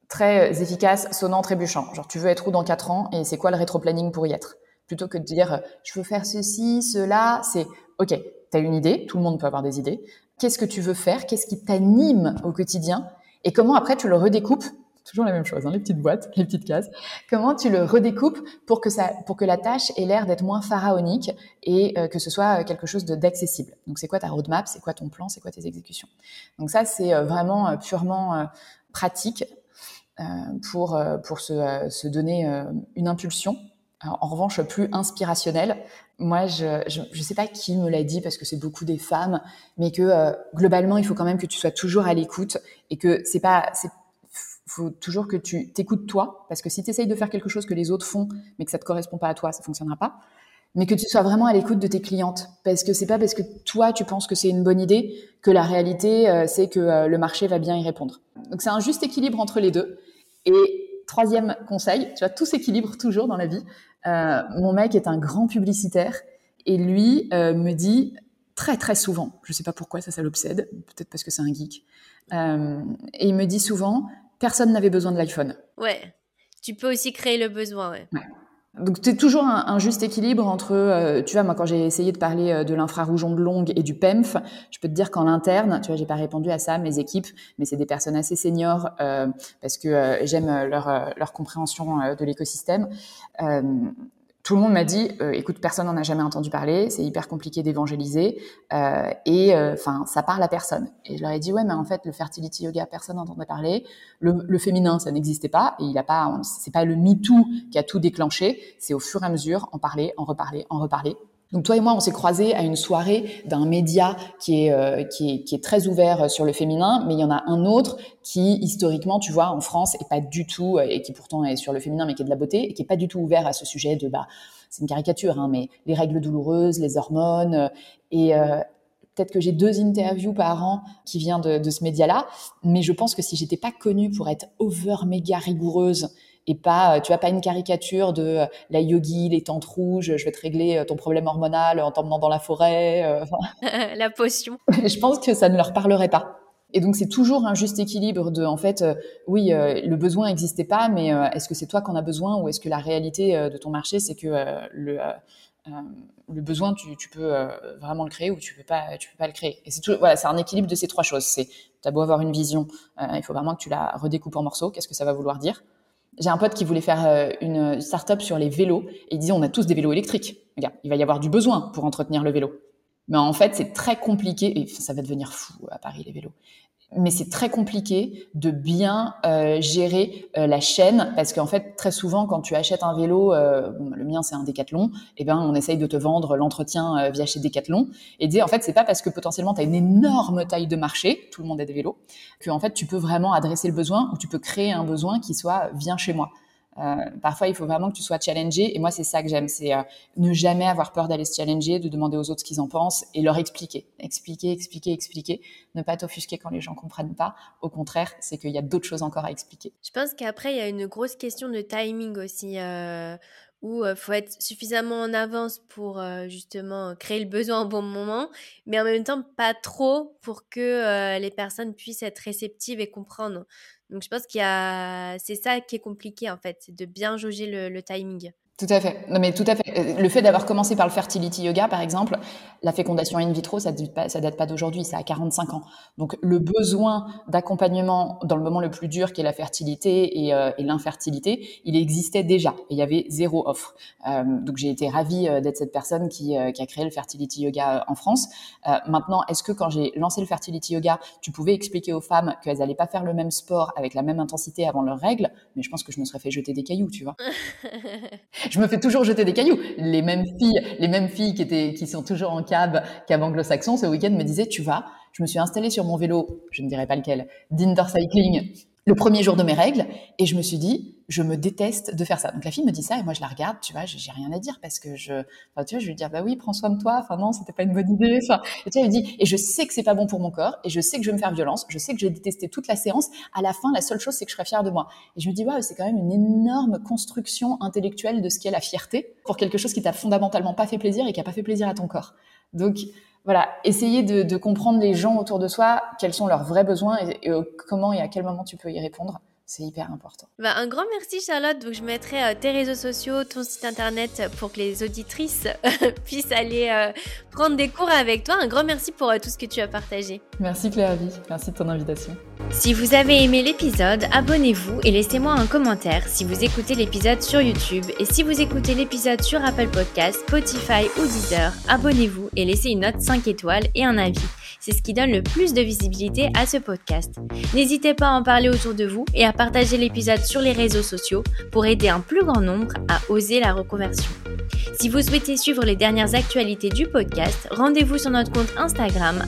très efficaces, sonnants, trébuchants. Genre, tu veux être où dans 4 ans et c'est quoi le rétro-planning pour y être? Plutôt que de dire je veux faire ceci, cela, c'est ok, tu as une idée, tout le monde peut avoir des idées. Qu'est-ce que tu veux faire? Qu'est-ce qui t'anime au quotidien? Et comment après tu le redécoupes? Toujours la même chose, hein, les petites boîtes, les petites cases. Comment tu le redécoupes pour que ça, pour que la tâche ait l'air d'être moins pharaonique et euh, que ce soit quelque chose d'accessible? Donc c'est quoi ta roadmap? C'est quoi ton plan? C'est quoi tes exécutions? Donc ça c'est euh, vraiment euh, purement pratique pour pour se, se donner une impulsion en revanche, plus inspirationnel. Moi, je ne sais pas qui me l'a dit parce que c'est beaucoup des femmes, mais que euh, globalement, il faut quand même que tu sois toujours à l'écoute et que c'est pas, faut toujours que tu t'écoutes toi, parce que si tu essayes de faire quelque chose que les autres font, mais que ça te correspond pas à toi, ça fonctionnera pas. Mais que tu sois vraiment à l'écoute de tes clientes, parce que c'est pas parce que toi tu penses que c'est une bonne idée que la réalité euh, c'est que euh, le marché va bien y répondre. Donc c'est un juste équilibre entre les deux. Et troisième conseil, tu vois, tout s'équilibre toujours dans la vie. Euh, mon mec est un grand publicitaire et lui euh, me dit très très souvent, je sais pas pourquoi ça ça l'obsède, peut-être parce que c'est un geek, euh, et il me dit souvent, personne n'avait besoin de l'iPhone.
Ouais, tu peux aussi créer le besoin, ouais.
ouais. Donc toujours un, juste équilibre entre, euh, tu vois, moi quand j'ai essayé de parler euh, de l'infrarouge onde longue et du PEMF, je peux te dire qu'en interne, tu vois, j'ai pas répondu à ça, mes équipes, mais c'est des personnes assez seniors euh, parce que j'aime leur, leur compréhension de l'écosystème tout le monde m'a dit, euh, écoute, personne n'en a jamais entendu parler, c'est hyper compliqué d'évangéliser, euh, et euh, enfin, ça parle à personne. Et je leur ai dit, ouais, mais en fait, le fertility yoga, personne n'entendait parler. Le, le, féminin, ça n'existait pas, et il a pas, c'est pas le MeToo qui a tout déclenché. C'est au fur et à mesure, en parler, en reparler, en reparler. Donc toi et moi, on s'est croisés à une soirée d'un média qui est, euh, qui est, qui est très ouvert sur le féminin, mais il y en a un autre qui historiquement, tu vois, en France, est pas du tout et qui pourtant est sur le féminin, mais qui est de la beauté et qui est pas du tout ouvert à ce sujet de bah c'est une caricature, hein, mais les règles douloureuses, les hormones et euh, peut-être que j'ai deux interviews par an qui viennent de, de ce média-là, mais je pense que si j'étais pas connue pour être over méga rigoureuse et pas, euh, tu vois, pas une caricature de euh, la yogi, les tentes rouges, je vais te régler euh, ton problème hormonal en t'emmenant dans la forêt.
la potion.
je pense que ça ne leur parlerait pas. Et donc c'est toujours un juste équilibre de, en fait, oui, le besoin n'existait pas, mais est-ce que c'est toi qu'on a besoin ou est-ce que la réalité de ton marché, c'est que le, le besoin, tu, tu peux vraiment le créer ou tu peux pas, tu peux pas le créer. Et c'est voilà, c'est un équilibre de ces trois choses. C'est, t'as beau avoir une vision, il faut vraiment que tu la redécoupes en morceaux. Qu'est-ce que ça va vouloir dire? J'ai un pote qui voulait faire euh, une start-up sur les vélos et il disait on a tous des vélos électriques. Regarde, il va y avoir du besoin pour entretenir le vélo. Mais en fait, c'est très compliqué et ça va devenir fou à Paris les vélos mais c'est très compliqué de bien euh, gérer euh, la chaîne parce qu'en fait très souvent quand tu achètes un vélo, euh, le mien c'est un Décathlon, et eh ben on essaye de te vendre l'entretien via chez Décathlon et dire en fait c'est pas parce que potentiellement tu as une énorme taille de marché, tout le monde a des vélos, que en fait tu peux vraiment adresser le besoin ou tu peux créer un besoin qui soit viens chez moi. Euh, parfois, il faut vraiment que tu sois challengé. Et moi, c'est ça que j'aime, c'est euh, ne jamais avoir peur d'aller se challenger, de demander aux autres ce qu'ils en pensent et leur expliquer, expliquer, expliquer, expliquer. Ne pas t'offusquer quand les gens comprennent pas. Au contraire, c'est qu'il y a d'autres choses encore à expliquer.
Je pense qu'après, il y a une grosse question de timing aussi. Euh où il faut être suffisamment en avance pour justement créer le besoin au bon moment, mais en même temps pas trop pour que les personnes puissent être réceptives et comprendre. Donc je pense qu'il y a, c'est ça qui est compliqué en fait, c'est de bien jauger le, timing.
Tout à fait. Non, mais tout à fait. Euh, le fait d'avoir commencé par le fertility yoga, par exemple, la fécondation in vitro, ça date pas, date d'aujourd'hui, ça a 45 ans. Donc, le besoin d'accompagnement dans le moment le plus dur, qui est la fertilité et, euh, l'infertilité, il existait déjà. Et il y avait zéro offre. Euh, donc, j'ai été ravie d'être cette personne qui, qui, a créé le fertility yoga en France. maintenant, est-ce que quand j'ai lancé le fertility yoga, tu pouvais expliquer aux femmes qu'elles allaient pas faire le même sport avec la même intensité avant leurs règles? Mais je pense que je me serais fait jeter des cailloux, tu vois. je me fais toujours jeter des cailloux. Les mêmes filles, les mêmes filles qui étaient, qui sont toujours en cab, cab anglo-saxon, ce week-end me disaient, tu vas, je me suis installée sur mon vélo, je ne dirais pas lequel, d'indoor cycling, le premier jour de mes règles, et je me suis dit, je me déteste de faire ça. Donc la fille me dit ça et moi je la regarde, tu vois, j'ai rien à dire parce que je, enfin tu vois, je lui dire bah oui, prends soin de toi. Enfin non, c'était pas une bonne idée. Enfin, et tu vois, elle dit et je sais que c'est pas bon pour mon corps et je sais que je vais me faire violence, je sais que je vais détester toute la séance. À la fin, la seule chose c'est que je serai fière de moi. Et je me dis waouh, c'est quand même une énorme construction intellectuelle de ce qu'est la fierté pour quelque chose qui t'a fondamentalement pas fait plaisir et qui a pas fait plaisir à ton corps. Donc voilà, essayer de, de comprendre les gens autour de soi, quels sont leurs vrais besoins et comment et à quel moment tu peux y répondre c'est hyper important.
Bah, un grand merci Charlotte. Donc je mettrai euh, tes réseaux sociaux, ton site internet pour que les auditrices puissent aller euh, prendre des cours avec toi. Un grand merci pour euh, tout ce que tu as partagé.
Merci Claire Merci de ton invitation.
Si vous avez aimé l'épisode, abonnez-vous et laissez-moi un commentaire si vous écoutez l'épisode sur YouTube et si vous écoutez l'épisode sur Apple Podcast, Spotify ou Deezer, abonnez-vous et laissez une note 5 étoiles et un avis. C'est ce qui donne le plus de visibilité à ce podcast. N'hésitez pas à en parler autour de vous et à partager l'épisode sur les réseaux sociaux pour aider un plus grand nombre à oser la reconversion. Si vous souhaitez suivre les dernières actualités du podcast, rendez-vous sur notre compte Instagram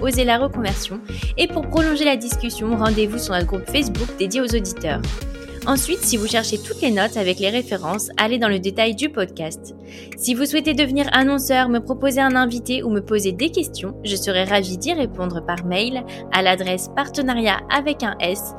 oser la reconversion et pour prolonger la discussion, rendez-vous sur notre groupe Facebook dédié aux auditeurs. Ensuite, si vous cherchez toutes les notes avec les références, allez dans le détail du podcast. Si vous souhaitez devenir annonceur, me proposer un invité ou me poser des questions, je serai ravie d'y répondre par mail à l'adresse partenariat avec un s